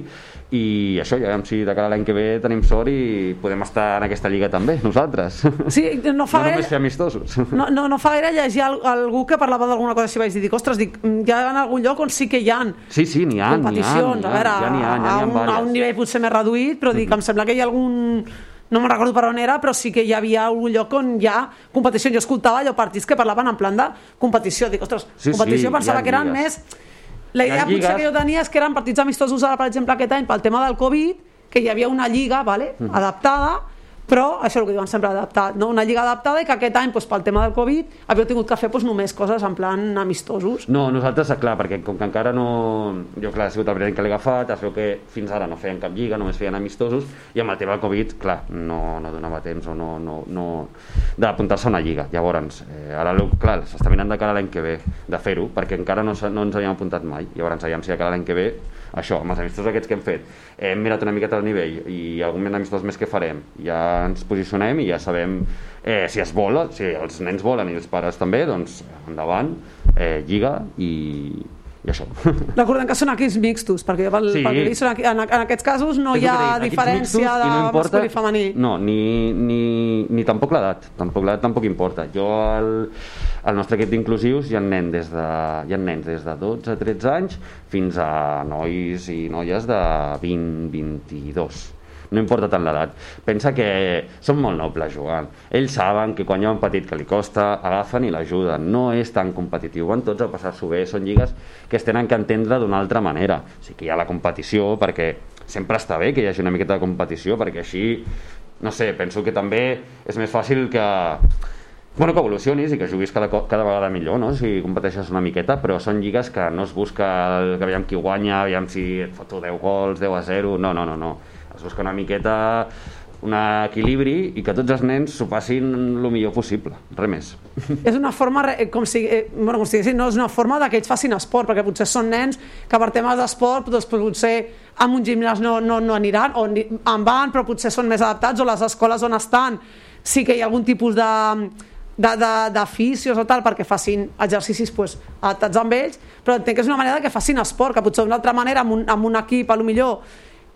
i això, ja veurem si de cara a l'any que ve tenim sort i podem estar en aquesta lliga també, nosaltres. Sí, no fa no gaire... només fer amistosos. No, no, no fa gaire llegir al, algú que parlava d'alguna cosa així, vaig dir, ostres, dic, mm, hi ha en algun lloc on sí que hi ha Sí, sí, n'hi ha, n'hi ha, n'hi a veure, ha, ja n'hi ha, ja n'hi ha, a, un, a un diverses. nivell potser més reduït, però dic, em sembla que hi ha algun no me'n recordo per on era, però sí que hi havia algun lloc on hi ha competició. Jo escoltava allò partits que parlaven en plan de competició. Dic, ostres, Sí, competició sí, pensava que eren lligues. més... La idea potser que jo tenia és que eren partits amistosos ara, per exemple, aquest any, pel tema del Covid, que hi havia una lliga vale, Mm. adaptada, però això és el que diuen sempre, adaptat, no? una lliga adaptada i que aquest any, doncs, pel tema del Covid, havíeu tingut que fer doncs, només coses en plan amistosos. No, nosaltres, clar, perquè com que encara no... Jo, clar, he sigut el primer que l'he agafat, es veu que fins ara no feien cap lliga, només feien amistosos, i amb el tema del Covid, clar, no, no donava temps o no, no, no d'apuntar-se a una lliga. Llavors, eh, ara, clar, s'està mirant de cara l'any que ve de fer-ho, perquè encara no, no ens havíem apuntat mai. Llavors, aviam si de cara l'any que ve, això, amb els amistosos aquests que hem fet, hem mirat una miqueta el nivell i algun amistós més que farem. Ja ens posicionem i ja sabem eh, si es vol, si els nens volen i els pares també, doncs endavant, eh, lliga i, i això. Recordem que són equips mixtos, perquè pel, Sí. pel vist, són equi- en, en aquests casos no hi el ha diferència de no importa- masculí i femení. No, ni, ni, ni tampoc l'edat. Tampoc l'edat tampoc importa. Jo, al, al nostre equip d'inclusius hi ha, nen des de, hi ha nens des de 12 a 13 anys fins a nois i noies de 20, 22 no importa tant l'edat. Pensa que són molt nobles jugant. Ells saben que quan hi ha un petit que li costa, agafen i l'ajuden. No és tan competitiu. Van tots a passar-s'ho bé. Són lligues que es tenen que entendre d'una altra manera. O sigui que hi ha la competició perquè sempre està bé que hi hagi una miqueta de competició perquè així, no sé, penso que també és més fàcil que bueno, que evolucionis i que juguis cada, cada vegada millor, no? si competeixes una miqueta, però són lligues que no es busca el, que aviam qui guanya, aviam si et foto 10 gols, 10 a 0, no, no, no, no. Es busca una miqueta un equilibri i que tots els nens s'ho passin el millor possible, res més. És una forma, re- com si, eh, bueno, com si diguéssim, no, és una forma que ells facin esport, perquè potser són nens que per temes d'esport doncs, potser en un gimnàs no, no, no aniran, o en van, però potser són més adaptats, o les escoles on estan sí que hi ha algun tipus de de, de, o tal perquè facin exercicis pues, adaptats amb ells, però entenc que és una manera que facin esport, que potser d'una altra manera amb un, amb un equip a lo millor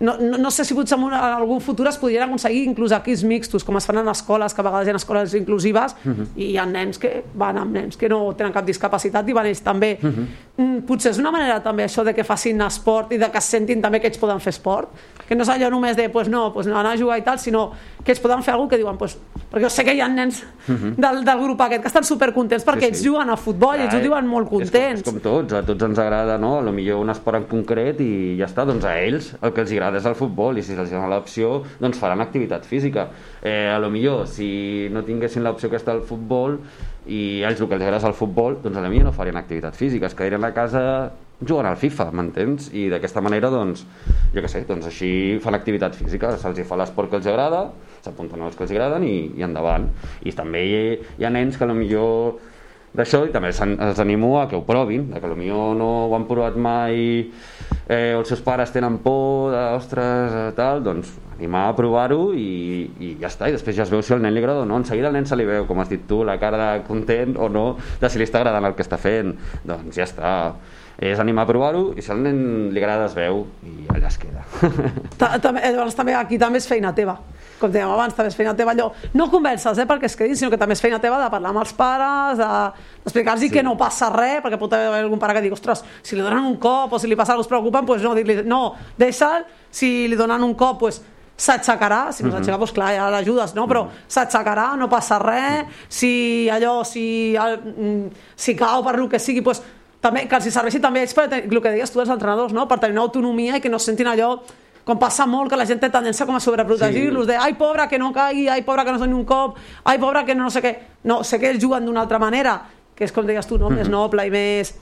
no, no, no sé si potser en, un, en algun futur es podrien aconseguir inclús equips mixtos, com es fan en escoles, que a vegades hi ha escoles inclusives, uh -huh. i hi ha nens que van amb nens que no tenen cap discapacitat i van ells també. Uh -huh. mm, potser és una manera també això de que facin esport i de que es sentin també que ells poden fer esport, que no és allò només de, pues no, pues no anar a jugar i tal, sinó que ells poden fer alguna que diuen, pues, perquè jo sé que hi ha nens uh -huh. del, del grup aquest que estan supercontents perquè sí, sí. ells juguen a futbol i ells ho diuen molt contents. És com, és com tots, a tots ens agrada, no? A lo millor un esport en concret i ja està, doncs a ells el que els agrada és el futbol i si se'ls dona l'opció doncs faran activitat física eh, a lo millor si no tinguessin l'opció que està al futbol i ells el que els agrada és el futbol doncs a lo millor no farien activitat física es quedarien a casa jugant al FIFA, m'entens? I d'aquesta manera, doncs, jo què sé, doncs així fan activitat física, se'ls fa l'esport que els agrada, s'apunten els que els agraden i, i endavant. I també hi, hi ha nens que millor d'això i també els animo a que ho provin, que potser no ho han provat mai eh, els seus pares tenen por de, ostres, eh, tal, doncs animar a provar-ho i, i ja està, i després ja es veu si el nen li agrada o no, en seguida el nen se li veu, com has dit tu, la cara de content o no, de si li està agradant el que està fent, doncs ja està és animar a provar-ho i si al nen li agrada es veu i allà es queda també, llavors també aquí també és feina teva com dèiem abans, també és feina teva allò, no converses eh, perquè es quedin, sinó que també és feina teva de parlar amb els pares, d'explicar-los de, sí. que no passa res, perquè pot haver algun pare que digui, ostres, si li donen un cop o si li passa alguna cosa preocupen, pues no, dir-li, no, deixa'l, si li donen un cop, pues, s'aixecarà, si no -huh. s'aixeca, doncs clar, ja l'ajudes, no? Però -huh. s'aixecarà, no passa res, si allò, si, mm, si cau per lo que sigui, doncs també, que els serveixi també ells per el que deies tu dels entrenadors, no? per tenir una autonomia i que no sentin allò com passa molt que la gent té tendència com a sobreprotegir-los, sí. de ai, pobre, que no caigui, ai, pobre, que no es doni un cop, ai, pobre, que no, no sé què. No, sé que ells juguen d'una altra manera, que és com deies tu, no? més noble i més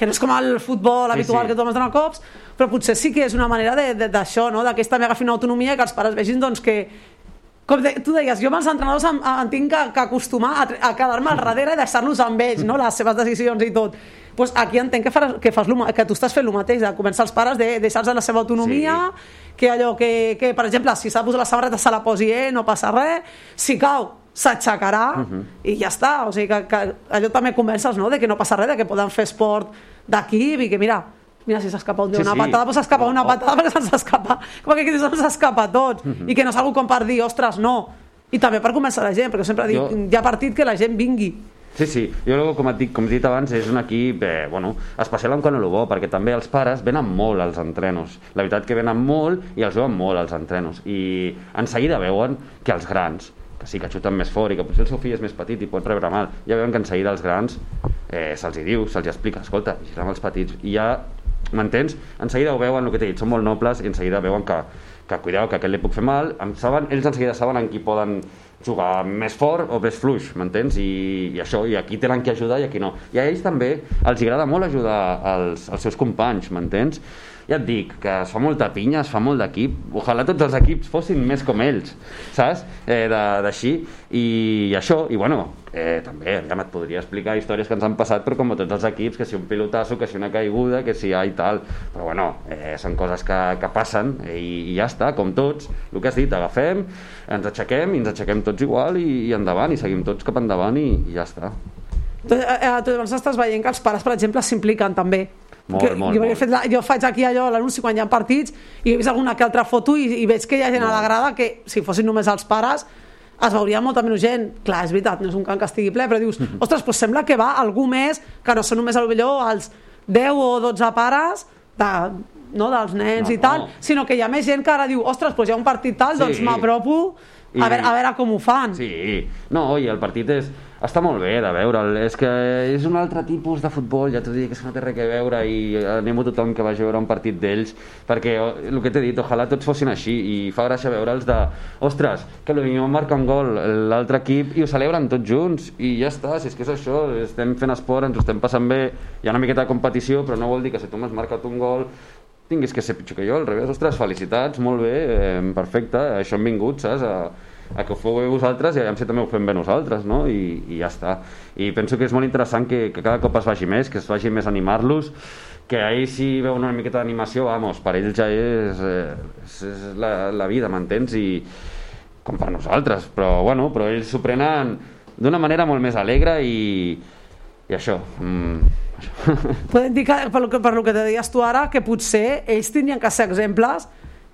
que no és com el futbol habitual sí, sí. que tothom es dona cops, però potser sí que és una manera d'això, no? de que ells també agafin una autonomia que els pares vegin doncs, que, com de, tu deies, jo amb els entrenadors em, em tinc que, que acostumar a, a quedar-me al darrere i deixar-los amb ells, no? les seves decisions i tot pues aquí entenc que, faràs, que, fas lo, que tu estàs fent el mateix, de començar els pares de deixar-los la seva autonomia, sí. que allò que, que, per exemple, si s'ha posat la samarreta se la posi ell, no passa res, si cau s'aixecarà uh -huh. i ja està, o sigui que, que allò també convences no? de que no passa res, de que poden fer esport d'equip i que mira, mira, si s'escapa un dia sí, una sí. patada, doncs s'escapa una patada perquè se'ns escapa, com que aquí se'ns escapa tot, uh -huh. i que no és algú com per dir, ostres, no, i també per començar la gent, perquè sempre dic, jo... hi ha partit que la gent vingui, Sí, sí, jo com et dic, com he dit abans, és un equip eh, bueno, especial en quant a lo bo, perquè també els pares venen molt als entrenos. La veritat que venen molt i els veuen molt als entrenos. I en seguida veuen que els grans, que sí que xuten més fort i que potser el seu fill és més petit i pot rebre mal, ja veuen que en seguida els grans eh, se'ls hi diu, se'ls hi explica, escolta, vigila amb els petits, i ja, m'entens? En seguida ho veuen, el que t'he dit, són molt nobles i en seguida veuen que, que cuideu, que aquest li puc fer mal, em saben, ells en seguida saben en qui poden jugar més fort o més fluix, m'entens? I, I això, i aquí tenen que ajudar i aquí no. I a ells també els agrada molt ajudar als, als seus companys, m'entens? Ja et dic, que es fa molta pinya, es fa molt d'equip, ojalà tots els equips fossin més com ells, saps? Eh, d'així, i, i això, i bueno, eh, també, ja et podria explicar històries que ens han passat, però com a tots els equips, que si un pilotasso, que si una caiguda, que si ha i tal, però bueno, eh, són coses que, que passen eh, i, i ja està, com tots, el que has dit, agafem, ens aixequem i ens aixequem tots igual i, i endavant, i seguim tots cap endavant i, i ja està. Tu, eh, tu llavors estàs veient que els pares, per exemple, s'impliquen també molt, que, molt, jo, molt. Fet la, jo faig aquí allò l'anunci quan hi ha partits i he vist alguna que altra foto i, i veig que hi ha gent molt. a la grada que si fossin només els pares es veuria molta menys gent. Clar, és veritat, no és un camp que estigui ple, però dius, mm -hmm. ostres, doncs sembla que va algú més, que no són només millor els 10 o 12 pares de, no, dels nens no, i tal, no. sinó que hi ha més gent que ara diu, ostres, doncs hi ha un partit tal, sí. doncs m'apropo a, veure, a veure com ho fan. Sí, no, i el partit és està molt bé de veure'l, és que és un altre tipus de futbol, ja t'ho dic, que no té res a veure i animo a tothom que vagi a veure un partit d'ells, perquè el que t'he dit, ojalà tots fossin així i fa gràcia veure'ls de, ostres, que potser marca un gol l'altre equip i ho celebren tots junts i ja està, si és que és això, estem fent esport, ens ho estem passant bé, hi ha una miqueta de competició, però no vol dir que si tu m'has marcat un gol tinguis que ser pitjor que jo, al revés, ostres, felicitats, molt bé, eh, perfecte, això hem vingut, saps, a, a que ho feu bé vosaltres i a si també ho fem bé nosaltres, no? I, i ja està. I penso que és molt interessant que, que cada cop es vagi més, que es vagi més animar-los, que ahir si veuen una miqueta d'animació, vamos, per ells ja és, eh, és, és la, la vida, m'entens? I com per nosaltres, però bueno, però ells s'ho prenen d'una manera molt més alegre i, i això, mm, això. Podem dir que, que, per lo que te deies tu ara, que potser ells tindrien que ser exemples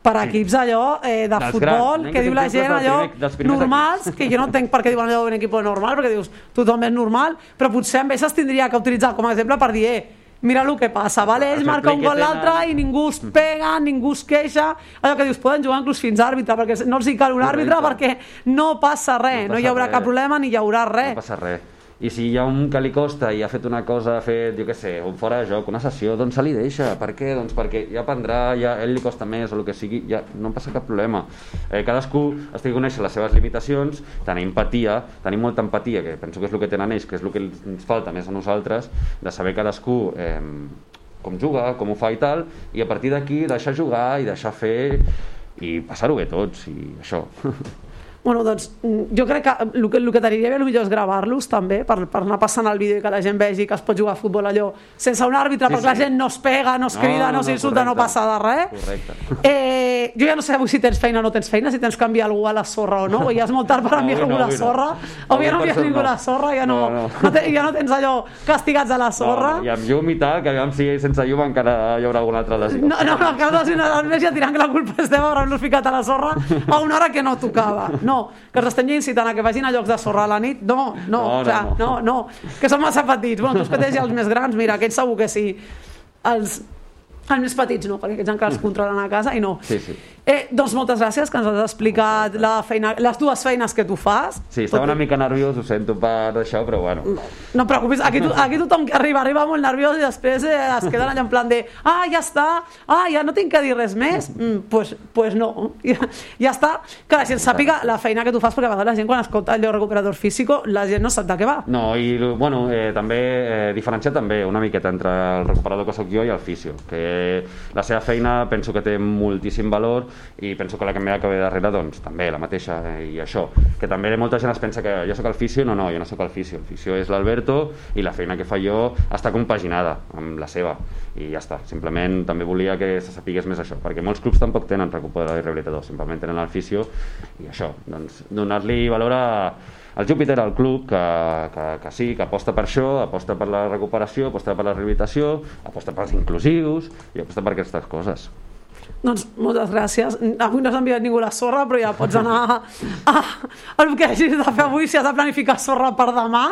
per a equips allò eh, de Dels futbol, grans, que diu la gent allò primer- normals, que jo no entenc per què diuen allò d'un equip normal, perquè dius, tothom és normal, però potser amb ells es tindria que utilitzar com a exemple per dir, eh, mira el que passa, vale? ells El marquen un gol l'altre i ningú es pega, ningú es queixa, allò que dius, poden jugar inclús fins àrbitre, perquè no els hi cal un àrbitre perquè no passa res, No no, hi passa haurà res. cap problema ni hi haurà res. No passa res. I si hi ha un que li costa i ha fet una cosa, ha fet, jo què sé, un fora de joc, una sessió, doncs se li deixa. Per què? Doncs perquè ja aprendrà, ja a ell li costa més o el que sigui, ja no passa cap problema. Eh, cadascú es té que conèixer les seves limitacions, tenir empatia, tenir molta empatia, que penso que és el que tenen ells, que és el que ens falta més a nosaltres, de saber cadascú eh, com juga, com ho fa i tal, i a partir d'aquí deixar jugar i deixar fer i passar-ho bé tots, i això. Bueno, doncs jo crec que el que, el que t'aniria bé millor és gravar-los també per, per anar passant el vídeo i que la gent vegi que es pot jugar a futbol allò sense un àrbitre Sí, perquè la sí. gent no es pega, no es No, crida, no, no, s'insulta, no, passa de res. Correcte. Eh, jo ja no sé avui si tens feina o no tens feina, si tens que enviar algú a la sorra o no, o ja és molt tard per No, enviar avui algú no, a la no. sorra, o ja no envies ningú a no. la sorra, ja no, No, no. no. ja no tens allò castigats a la sorra. No, no, I amb llum i tal, que aviam si sense llum encara hi haurà alguna altra lesió. No, no, no, el mes i et diran que la culpa és teva haver-los ficat a la sorra a una hora que no tocava. No, que els estem incitant a que vagin a llocs de sorra a la nit. No, no, No, no, no, o sea, no. no, no, que són massa petits. Bueno, tu que tens ja els més grans, mira, aquests segur que sí. Els, els més petits no, perquè aquests encara els controlen a casa i no. Sí, sí. Eh, doncs moltes gràcies que ens has explicat la feina, les dues feines que tu fas. Sí, estava una mica nerviós, ho sento per això, però bueno. No et preocupis, aquí, to aquí tothom que arriba, arriba molt nerviós i després eh, es queden allà en plan de ah, ja està, ah, ja no tinc que dir res més. Mm, pues, pues no, ja, ja està. Que la gent sàpiga la feina que tu fas, perquè a vegades la gent quan escolta allò recuperador físico, la gent no sap de què va. No, i bueno, eh, també eh, diferenciar també una miqueta entre el recuperador que sóc jo i el fisio, que la seva feina penso que té moltíssim valor i penso que la meva que ve darrere doncs també la mateixa eh, i això, que també molta gent es pensa que jo sóc el fisio, no, no, jo no sóc el fisio. El fisio és l'Alberto i la feina que fa jo està compaginada amb la seva. I ja està, simplement també volia que se sapigués més això, perquè molts clubs tampoc tenen recuperador i rehabilitador, simplement tenen el fisio i això, doncs donar-li valor a, el Júpiter, el club, que, que, que sí, que aposta per això, aposta per la recuperació, aposta per la rehabilitació, aposta pels inclusius i aposta per aquestes coses. Doncs moltes gràcies. Avui no s'ha enviat ningú la sorra, però ja pots anar a, a, a el que hagis de fer avui, si has de planificar sorra per demà,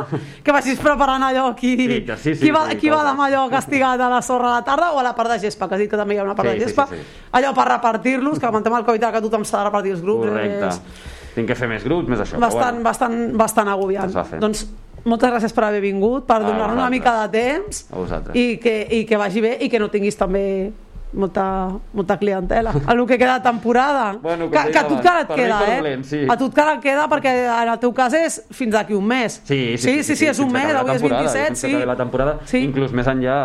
que vagis preparant allò qui, Sí, exercicis qui, va, qui va demà allò castigat a la sorra a la tarda o a la part de gespa, que has dit que també hi ha una part Sí, de sí, gespa, sí, sí. allò per repartir-los, que comentem al Covid que tothom s'ha de repartir els grups, Correcte. és Tinc que fer més grups, més això. bastant, però bastant, bastant agobiant. Doncs moltes gràcies per haver vingut, per donar-nos una mica de temps A vosaltres. i que, i que vagi bé i que no tinguis també molta, molta clientela. A lo que queda de temporada. Bueno, que, que a tu encara et queda, eh? dolent, sí. A tu encara et queda perquè en el teu cas és fins d'aquí un mes. Sí, sí, sí, sí, és un fins mes, acabar la avui és temporada, 27, fins sí. la temporada, Sí. inclús més enllà,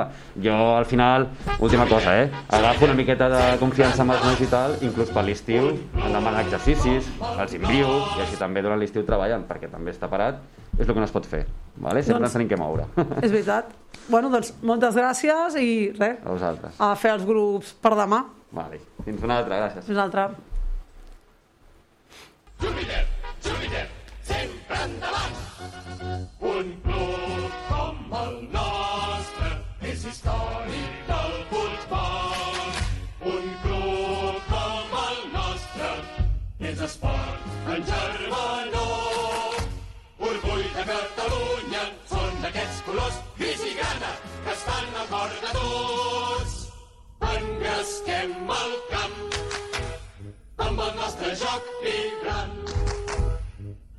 jo al final, última cosa, eh? Agafo una miqueta de confiança amb els nois i tal, inclús per l'estiu, em demanen exercicis, els envio, i així també durant l'estiu treballen, perquè també està parat, és el que no es pot fer, vale? sempre Doncs- ens tenim que moure. És veritat. Bueno, doncs moltes gràcies i res, A vosaltres. a fer els grups per demà. Vale. Fins una altra, gràcies. Fins l'altra. Un club com el nostre és històric nostre joc vibrant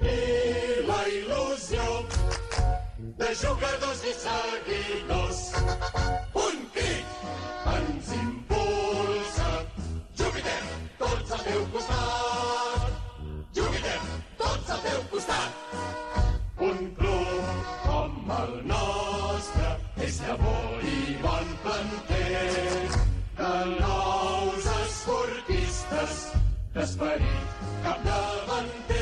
i la il·lusió de jugadors i seguidors. Un crit ens impulsa. Júpiter, tots al teu costat. Júpiter, tots al teu costat. Un club com el nostre és llavor d'esperit capdavanter.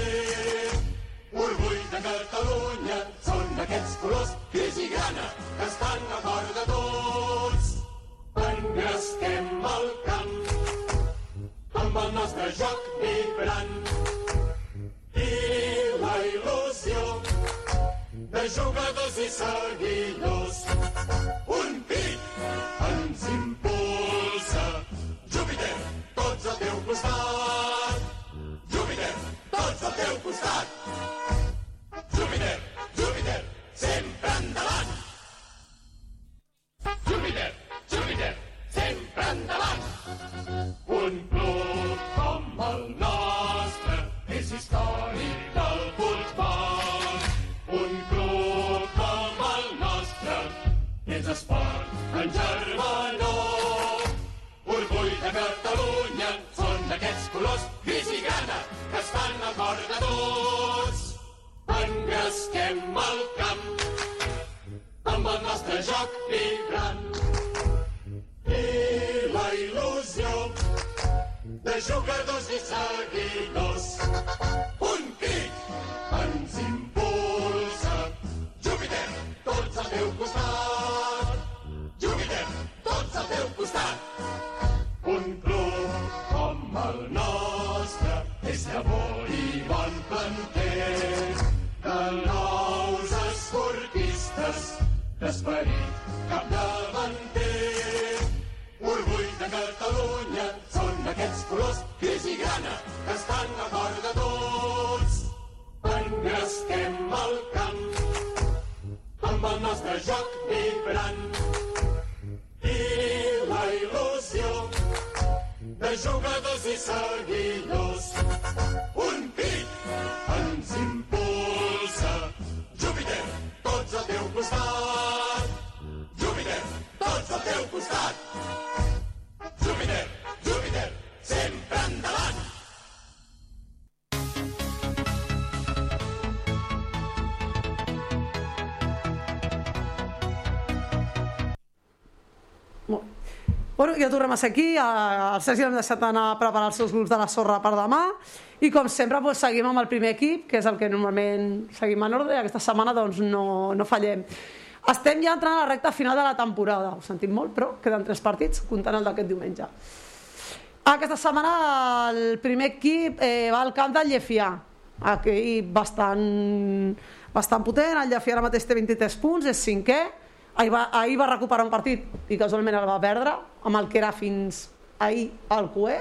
Il·lusió de jugadors i seguidors. Un crit ens impulsa. Júpiter, tots al teu costat. Júpiter, tots al teu costat. Ja tornem a ser aquí, el Sergi l'hem deixat anar a preparar els seus grups de la sorra per demà. I com sempre doncs, seguim amb el primer equip, que és el que normalment seguim en ordre. I aquesta setmana doncs, no, no fallem. Estem ja entrant a la recta final de la temporada, ho sentim molt, però queden tres partits, comptant el d'aquest diumenge. Aquesta setmana el primer equip eh, va al camp del Llefià, aquí bastant, bastant potent, el Llefià ara mateix té 23 punts, és cinquè, ahir va, ahir va recuperar un partit i casualment el va perdre, amb el que era fins ahir al QE.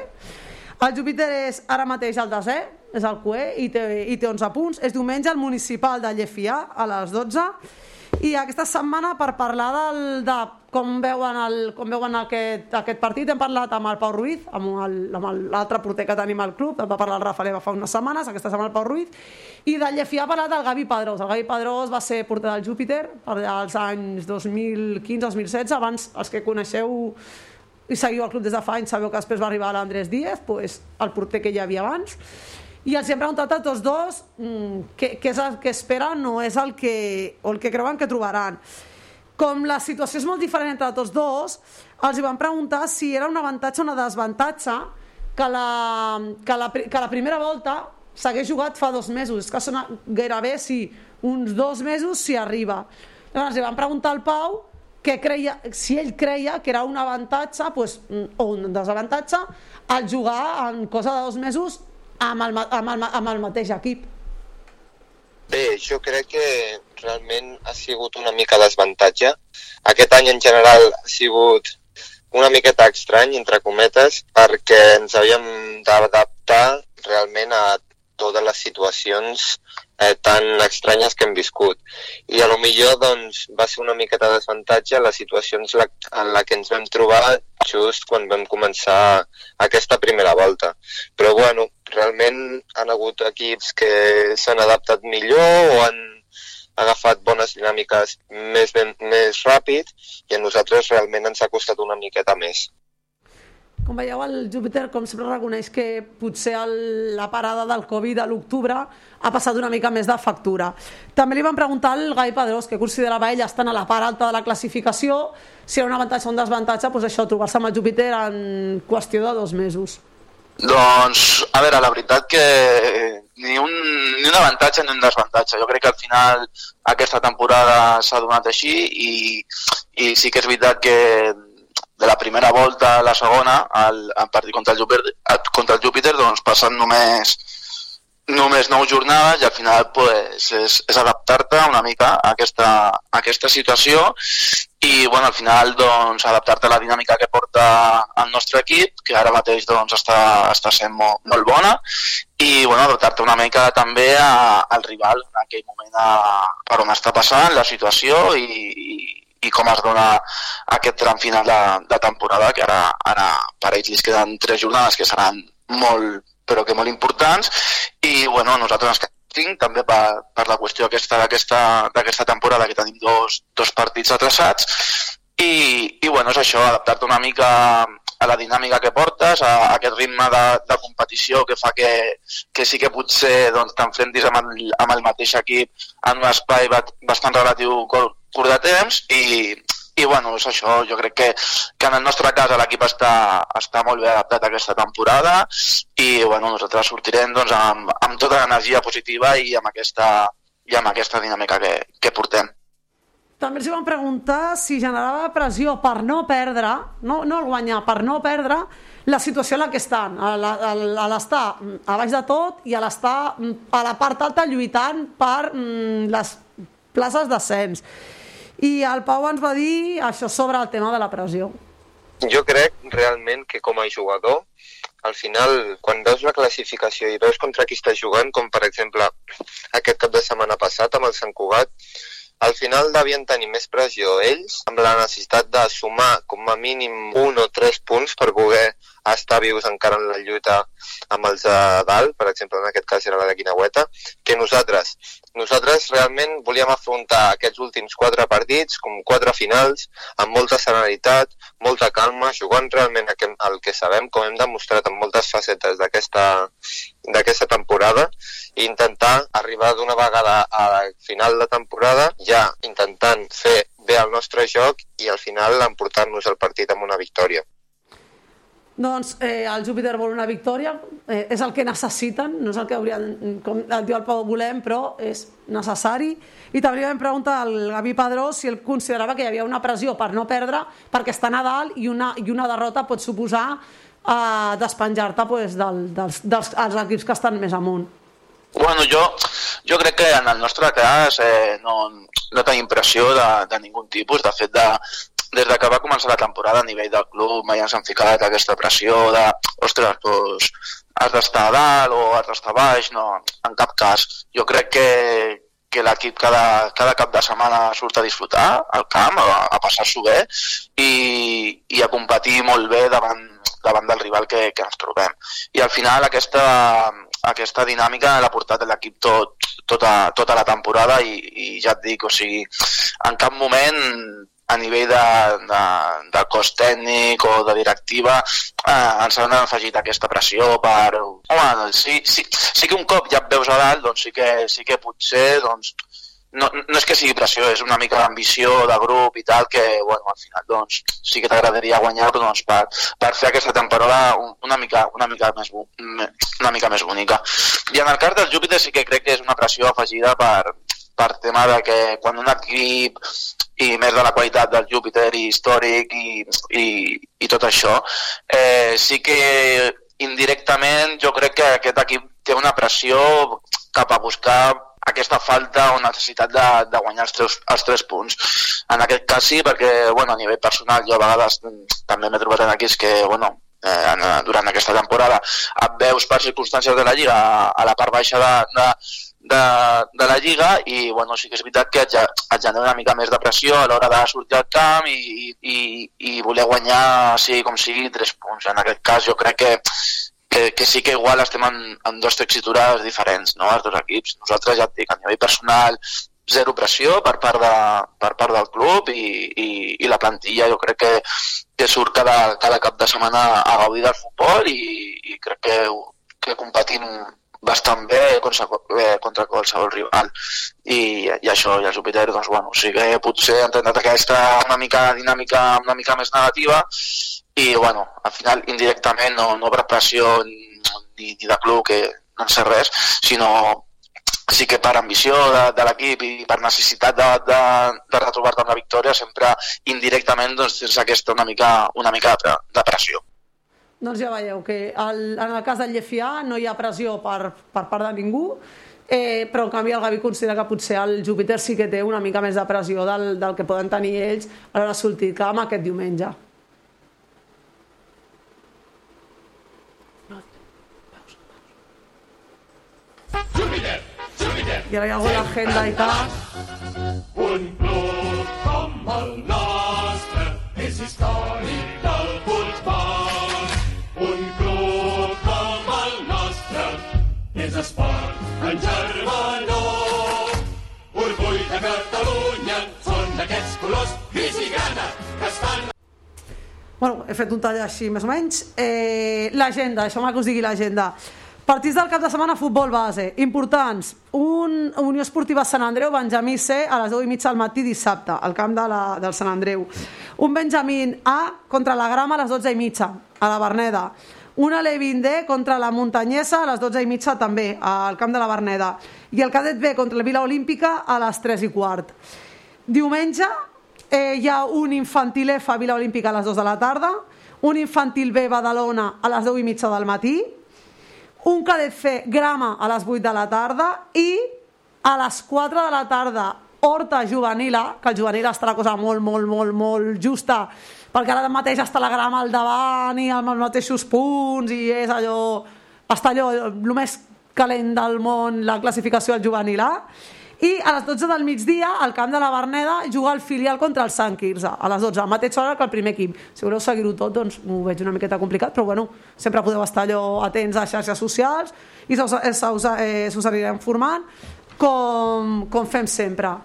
El Júpiter és ara mateix el desè, és el QE i té, i té 11 punts. És diumenge al municipal de Llefià a les 12 i aquesta setmana per parlar del, de com veuen, el, com veuen aquest, aquest partit hem parlat amb el Pau Ruiz, amb el- el- l'altre porter que tenim al club, va parlar el Rafa Leva fa unes setmanes, aquesta setmana el Pau Ruiz, i de Llefià ha parlat del Gavi Pedrós. El Gavi Pedrós va ser porter del Júpiter per als anys 2015-2016, abans els que coneixeu i seguiu el club des de fa anys, sabeu que després va arribar l'Andrés Díaz, pues, el porter que hi havia abans, i els hem preguntat a tots dos mm, què, què és el que esperen o és el que, o el que creuen que trobaran. Com la situació és molt diferent entre tots dos, els van preguntar si era un avantatge o una desavantatge que la, que la, que la primera volta s'hagués jugat fa dos mesos. És que sona gairebé si uns dos mesos s'hi arriba. Llavors li van preguntar al Pau que creia, si ell creia que era un avantatge pues, mm, o un desavantatge al jugar en cosa de dos mesos amb el, amb el, amb el mateix equip. Bé, jo crec que realment ha sigut una mica desavantatge. Aquest any en general ha sigut una miqueta estrany, entre cometes, perquè ens havíem d'adaptar realment a totes les situacions eh, tan estranyes que hem viscut. I a lo millor doncs, va ser una miqueta de desavantatge les situacions la, en la que ens vam trobar just quan vam començar aquesta primera volta. Però bueno, realment han hagut equips que s'han adaptat millor o han agafat bones dinàmiques més, ben, més ràpid i a nosaltres realment ens ha costat una miqueta més. Com veieu, el Júpiter, com sempre, reconeix que potser el, la parada del Covid a l'octubre ha passat una mica més de factura. També li van preguntar al Gai Pedrós, que considerava ell estant a la part alta de la classificació, si era un avantatge o un desavantatge, doncs això, trobar-se amb el Júpiter en qüestió de dos mesos. Doncs, a veure, la veritat que ni un, ni un avantatge ni un desavantatge. Jo crec que al final aquesta temporada s'ha donat així i, i sí que és veritat que de la primera volta a la segona, al, al partit contra el Júpiter, contra el Júpiter doncs passen només només nou jornades i al final pues, és, és adaptar-te una mica a aquesta, a aquesta situació i bueno, al final doncs, adaptar-te a la dinàmica que porta el nostre equip, que ara mateix doncs, està, està sent molt, molt bona i bueno, adaptar-te una mica també a, al rival en aquell moment a, per on està passant la situació i, i, i com es dona aquest tram final de, de temporada que ara, ara per ells li queden tres jornades que seran molt però que molt importants i bueno, nosaltres ens quedem també per, per la qüestió aquesta d'aquesta temporada que tenim dos, dos partits atrasats i, i bueno, és això, adaptar-te una mica a la dinàmica que portes, a, a aquest ritme de, de competició que fa que, que sí que potser doncs, t'enfrentis amb, amb el mateix equip en un espai ba- bastant relatiu curt, de temps i, i bueno, és això, jo crec que, que en el nostre cas l'equip està, està molt bé adaptat a aquesta temporada i bueno, nosaltres sortirem doncs, amb, amb tota l'energia positiva i amb aquesta, i amb aquesta dinàmica que, que portem. També els van preguntar si generava pressió per no perdre, no, no guanyar, per no perdre la situació en la que estan, a l'estar a baix de tot i a l'estar mm, a la part alta lluitant per mm, les places d'ascens. I el Pau ens va dir això sobre el tema de la pressió. Jo crec realment que com a jugador, al final, quan veus la classificació i veus contra qui estàs jugant, com per exemple aquest cap de setmana passat amb el Sant Cugat, al final devien tenir més pressió ells amb la necessitat de sumar com a mínim un o tres punts per poder estar vius encara en la lluita amb els de dalt, per exemple en aquest cas era la de Guinaueta, que nosaltres. Nosaltres realment volíem afrontar aquests últims quatre partits com quatre finals, amb molta serenitat, molta calma, jugant realment el que, sabem, com hem demostrat en moltes facetes d'aquesta temporada i intentar arribar d'una vegada a la final de temporada ja intentant fer bé el nostre joc i al final emportar-nos el partit amb una victòria. Doncs eh, el Júpiter vol una victòria, eh, és el que necessiten, no és el que haurien, com el diu el Pau, volem, però és necessari. I també vam preguntar al Gavi Padró si ell considerava que hi havia una pressió per no perdre, perquè està a dalt i una, i una derrota pot suposar eh, despenjar-te pues, del, dels, dels, dels equips que estan més amunt. Bueno, jo, jo crec que en el nostre cas eh, no, no tenim pressió de, de ningun tipus. De fet, de, des de que va començar la temporada a nivell del club mai ens han ficat aquesta pressió de ostres, doncs, has d'estar a dalt o has d'estar baix, no, en cap cas. Jo crec que, que l'equip cada, cada cap de setmana surt a disfrutar al camp, a, a passar-s'ho bé i, i a competir molt bé davant, davant del rival que, que ens trobem. I al final aquesta, aquesta dinàmica l'ha portat l'equip tot, tota, tota la temporada i, i ja et dic, o sigui, en cap moment a nivell de, de, de cos tècnic o de directiva eh, ens han afegit aquesta pressió per... Home, doncs sí, sí, sí que un cop ja et veus a dalt, doncs sí que, sí que potser doncs, no, no és que sigui pressió, és una mica d'ambició de grup i tal, que bueno, al final doncs, sí que t'agradaria guanyar però, doncs, per, per fer aquesta temporada un- una mica, una, mica més, una mica més bonica. I en el cas del Júpiter sí que crec que és una pressió afegida per, per tema de que quan un equip i més de la qualitat del Júpiter i històric i, i, i tot això, eh, sí que indirectament jo crec que aquest equip té una pressió cap a buscar aquesta falta o necessitat de, de guanyar els tres, els tres punts. En aquest cas sí, perquè bueno, a nivell personal jo a vegades també m'he trobat en equips que bueno, eh, durant aquesta temporada et veus per circumstàncies de la Lliga a, a la part baixa de, de, de, de la Lliga i bueno, sí que és veritat que et, et genera una mica més de pressió a l'hora de sortir al camp i, i, i voler guanyar sigui com sigui tres punts. En aquest cas jo crec que que, que sí que igual estem en, en dos textures diferents, no?, els dos equips. Nosaltres, ja et dic, a nivell personal, zero pressió per part, de, per part del club i, i, i la plantilla jo crec que, que surt cada, cada cap de setmana a gaudir del futbol i, i crec que, que competim bastant bé contra, eh, contra qualsevol rival i, i això, i el Júpiter doncs, bueno, sí que potser han tentat aquesta una mica dinàmica una mica més negativa i bueno, al final indirectament no, no per pressió ni, ni de club que no sé res, sinó sí que per ambició de, de l'equip i per necessitat de, de, de retrobar-te amb la victòria sempre indirectament doncs, tens aquesta una mica, una mica de, de pressió. Doncs ja veieu que el, en el cas del Llefià no hi ha pressió per, per part de ningú, eh, però en canvi el Gavi considera que potser el Júpiter sí que té una mica més de pressió del, del que poden tenir ells a l'hora de sortir camp aquest diumenge. Júpiter, Júpiter, I ara hi ha alguna agenda i tal. un club com el nostre és històric és esport en germanor. Orgull de Catalunya són aquests colors gris i grana que bueno, he fet un tall així més o menys. Eh, l'agenda, deixeu-me que us digui l'agenda. Partits del cap de setmana, futbol base. Importants. Un Unió Esportiva Sant Andreu, Benjamí C, a les 10 i mitja al matí dissabte, al camp de la, del Sant Andreu. Un Benjamín A contra la Grama a les 12 i mitja, a la Berneda. Una Levin D contra la Muntanyesa a les 12 i mitja també, al camp de la Berneda. I el Cadet B contra la Vila Olímpica a les 3 i quart. Diumenge eh, hi ha un infantil F a Vila Olímpica a les 2 de la tarda, un infantil B Badalona a les 10 i mitja del matí, un cadet C grama a les 8 de la tarda i a les 4 de la tarda Horta Juvenil que el juvenil està la cosa molt, molt, molt, molt justa, perquè ara mateix està la grama al davant i amb els mateixos punts i és allò, està allò, el més calent del món la classificació al juvenil A i a les 12 del migdia al camp de la Berneda juga el filial contra el Sant Quirze a les 12, a la mateixa hora que el primer equip. Si voleu seguir-ho tot doncs ho veig una miqueta complicat però bueno, sempre podeu estar allò atents a xarxes socials i se us, se us, eh, se us com, com fem sempre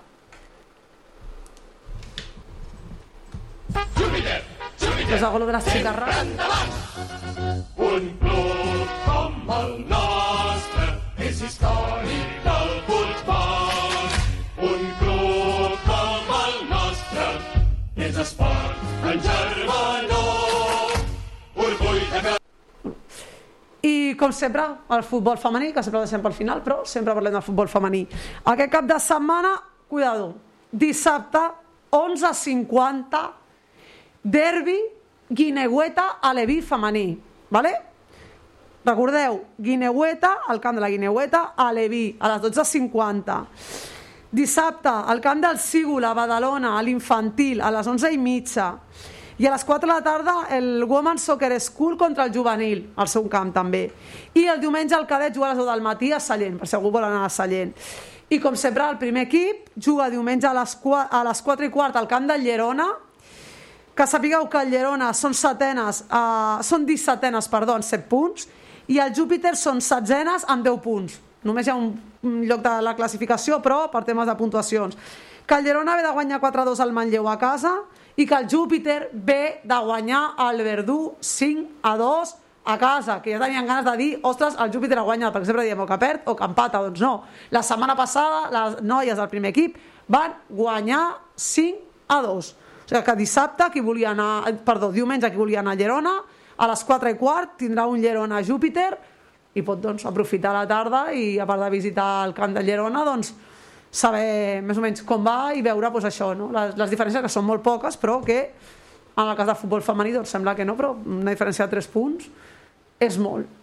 Júpiter, Júpiter, Us hago lo de les xicarres un club com el nostre és històric del futbol. Un club com el nostre és esport en germanor. Orgull de que I com sempre, el futbol femení, que sempre el deixem pel final, però sempre parlem del futbol femení. Aquest cap de setmana, cuidado, dissabte, 11.50, derbi, Guineueta, Aleví femení. Vale? Recordeu, Guineueta, al camp de la Guineueta, Aleví, a les 12.50. Dissabte, al camp del Sígula, a Badalona, a l'infantil, a les 11 i mitja. I a les 4 de la tarda el Women's Soccer School contra el juvenil, al seu camp també. I el diumenge el cadet juga a les 10 del matí a Sallent, per si algú vol anar a Sallent. I com sempre el primer equip juga diumenge a les 4, a les 4 i quart al camp del Llerona, que sapigueu que el Llerona són setenes, uh, són 17enes, perdó, en 7 punts, i el Júpiter són setzenes amb 10 punts. Només hi ha un, un lloc de la classificació, però per temes de puntuacions. Que el Llerona ve de guanyar 4-2 al Manlleu a casa i que el Júpiter ve de guanyar el Verdú 5-2 a casa, que ja tenien ganes de dir ostres, el Júpiter ha guanyat, perquè sempre diem o que perd o que empata, doncs no. La setmana passada les noies del primer equip van guanyar 5 a 2. O sigui que dissabte qui volia anar, perdó, diumenge qui volia anar a Llerona, a les 4 i quart tindrà un Llerona Júpiter i pot doncs, aprofitar la tarda i a part de visitar el camp de Llerona doncs, saber més o menys com va i veure doncs, això, no? les, les diferències que són molt poques però que en el cas de futbol femení doncs, sembla que no, però una diferència de 3 punts és molt.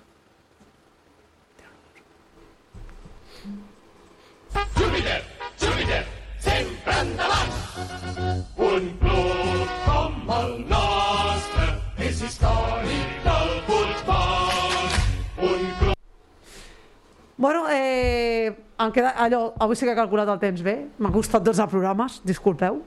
Júpiter, Júpiter, sempre endavant. Un el nostre és històric del futbol. Un Bueno, eh, em queda allò, avui sí que he calculat el temps bé, m'ha costat 12 programes, disculpeu.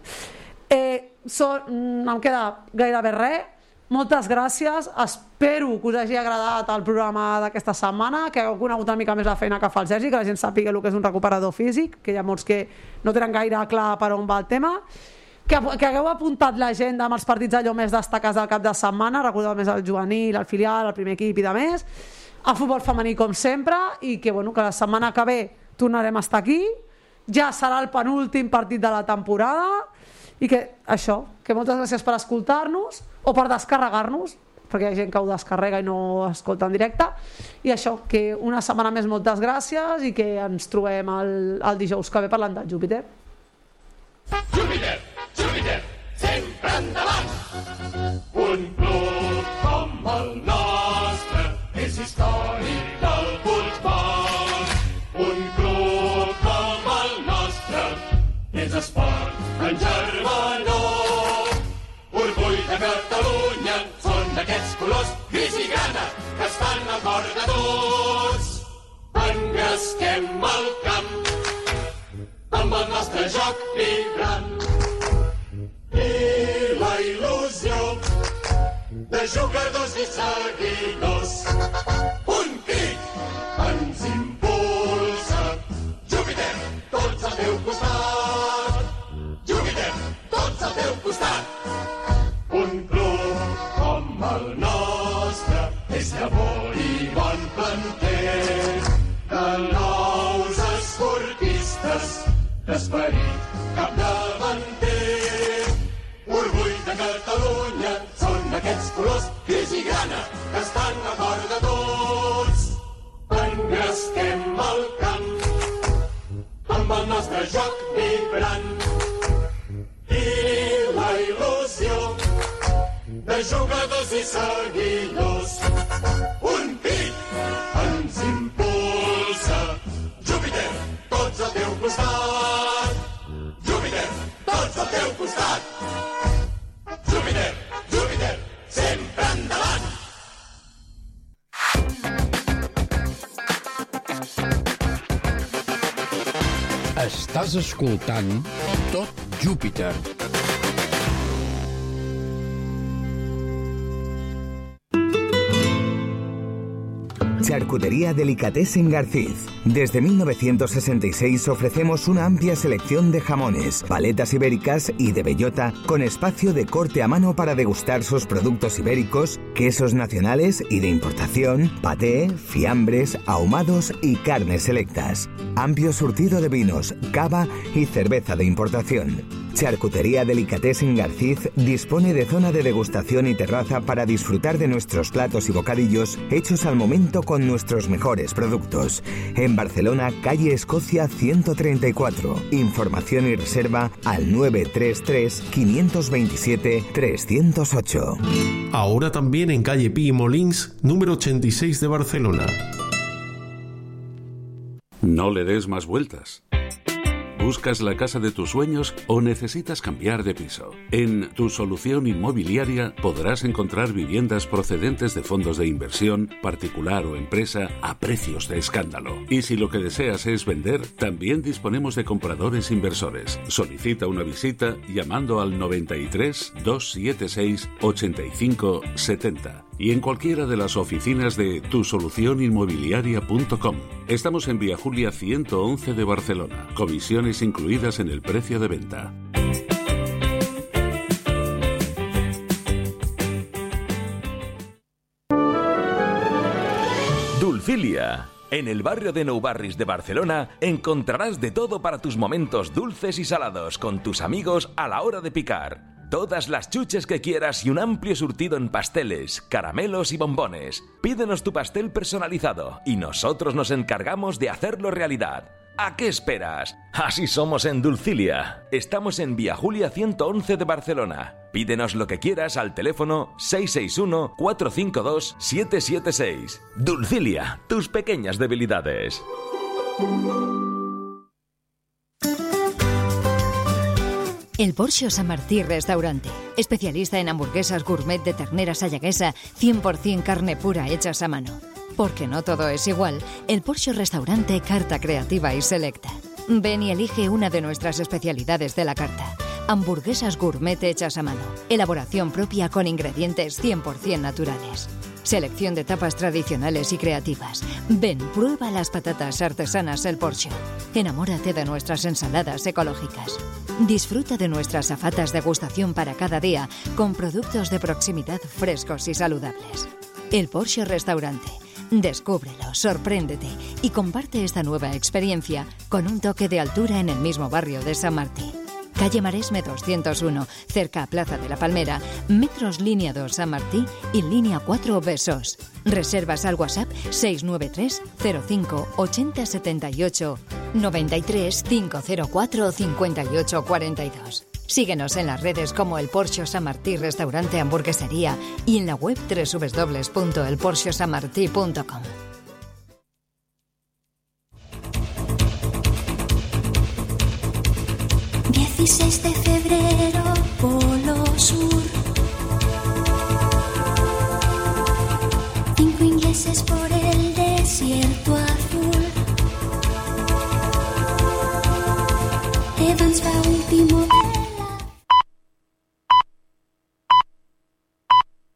Eh, so, mm, em queda gairebé res, moltes gràcies, espero que us hagi agradat el programa d'aquesta setmana, que hagueu conegut una mica més la feina que fa el Sergi, que la gent sàpiga el que és un recuperador físic, que hi ha molts que no tenen gaire clar per on va el tema, que, que hagueu apuntat l'agenda amb els partits allò més destacats del cap de setmana, recordeu més el juvenil, el filial, el primer equip i de més, a futbol femení com sempre, i que, bueno, que la setmana que ve tornarem a estar aquí, ja serà el penúltim partit de la temporada, i que això, que moltes gràcies per escoltar-nos o per descarregar-nos, perquè hi ha gent que ho descarrega i no escolta en directe, i això, que una setmana més moltes gràcies i que ens trobem el, el dijous que ve parlant del Júpiter. Júpiter. Un club com el nostre és històric del futbol. Un club com el nostre és esport en germanor. Orgull de Catalunya són d'aquests colors gris i grana que estan al cor de tots. Engresquem el camp amb el nostre joc vibrant. De jugadors i seguidors. Un crit ens impulsa. Júpiter, tots al teu costat. Júpiter, tots al teu costat. Un club com el nostre és llavor i bon planter de nous esportistes d'esperit capdavanter. Orgull de Catalunya colors gris i grana que estan a cor de tots. Engresquem el camp amb el nostre joc vibrant i la il·lusió de jugadors i seguidors. Un pic ens impulsa. Júpiter, tots al teu costat. Júpiter, tots al teu costat. Júpiter, sempre endavant. Estàs escoltant Tot Júpiter. Charcutería Delicatessen Garciz. Desde 1966 ofrecemos una amplia selección de jamones, paletas ibéricas y de bellota con espacio de corte a mano para degustar sus productos ibéricos, quesos nacionales y de importación, paté, fiambres, ahumados y carnes selectas. Amplio surtido de vinos, cava y cerveza de importación. Charcutería Delicatessen Garciz dispone de zona de degustación y terraza para disfrutar de nuestros platos y bocadillos hechos al momento con nuestros mejores productos. En Barcelona, calle Escocia 134. Información y reserva al 933 527 308. Ahora también en calle Pi y Molins, número 86 de Barcelona. No le des más vueltas. ¿Buscas la casa de tus sueños o necesitas cambiar de piso? En Tu Solución Inmobiliaria podrás encontrar viviendas procedentes de fondos de inversión, particular o empresa, a precios de escándalo. Y si lo que deseas es vender, también disponemos de compradores inversores. Solicita una visita llamando al 93 276 85 70 y en cualquiera de las oficinas de tusolucioninmobiliaria.com. Estamos en Vía Julia 111 de Barcelona. Comisiones incluidas en el precio de venta. Dulcilia. En el barrio de Nou Barris de Barcelona encontrarás de todo para tus momentos dulces y salados con tus amigos a la hora de picar. Todas las chuches que quieras y un amplio surtido en pasteles, caramelos y bombones. Pídenos tu pastel personalizado y nosotros nos encargamos de hacerlo realidad. ¿A qué esperas? Así somos en Dulcilia. Estamos en Vía Julia 111 de Barcelona. Pídenos lo que quieras al teléfono 661-452-776. Dulcilia, tus pequeñas debilidades. El Porsche San Martí Restaurante, especialista en hamburguesas gourmet de ternera sayaguesa, 100% carne pura hechas a mano. Porque no todo es igual, el Porsche Restaurante carta creativa y selecta. Ven y elige una de nuestras especialidades de la carta. Hamburguesas gourmet hechas a mano. Elaboración propia con ingredientes 100% naturales. Selección de tapas tradicionales y creativas. Ven, prueba las patatas artesanas El Porsche. Enamórate de nuestras ensaladas ecológicas. Disfruta de nuestras afatas degustación para cada día con productos de proximidad frescos y saludables. El Porsche Restaurante. Descúbrelo, sorpréndete y comparte esta nueva experiencia con un toque de altura en el mismo barrio de San Martín calle Maresme 201, cerca a Plaza de la Palmera, metros línea 2 San Martí y línea 4 Besos. Reservas al WhatsApp 693 05 80 78 93 504 58 42. Síguenos en las redes como El Porsche San Martí Restaurante Hamburguesería y en la web www.elporsiosamartí.com. 16 de febrero, Polo Sur. Cinco ingleses por el desierto azul. Evans va último.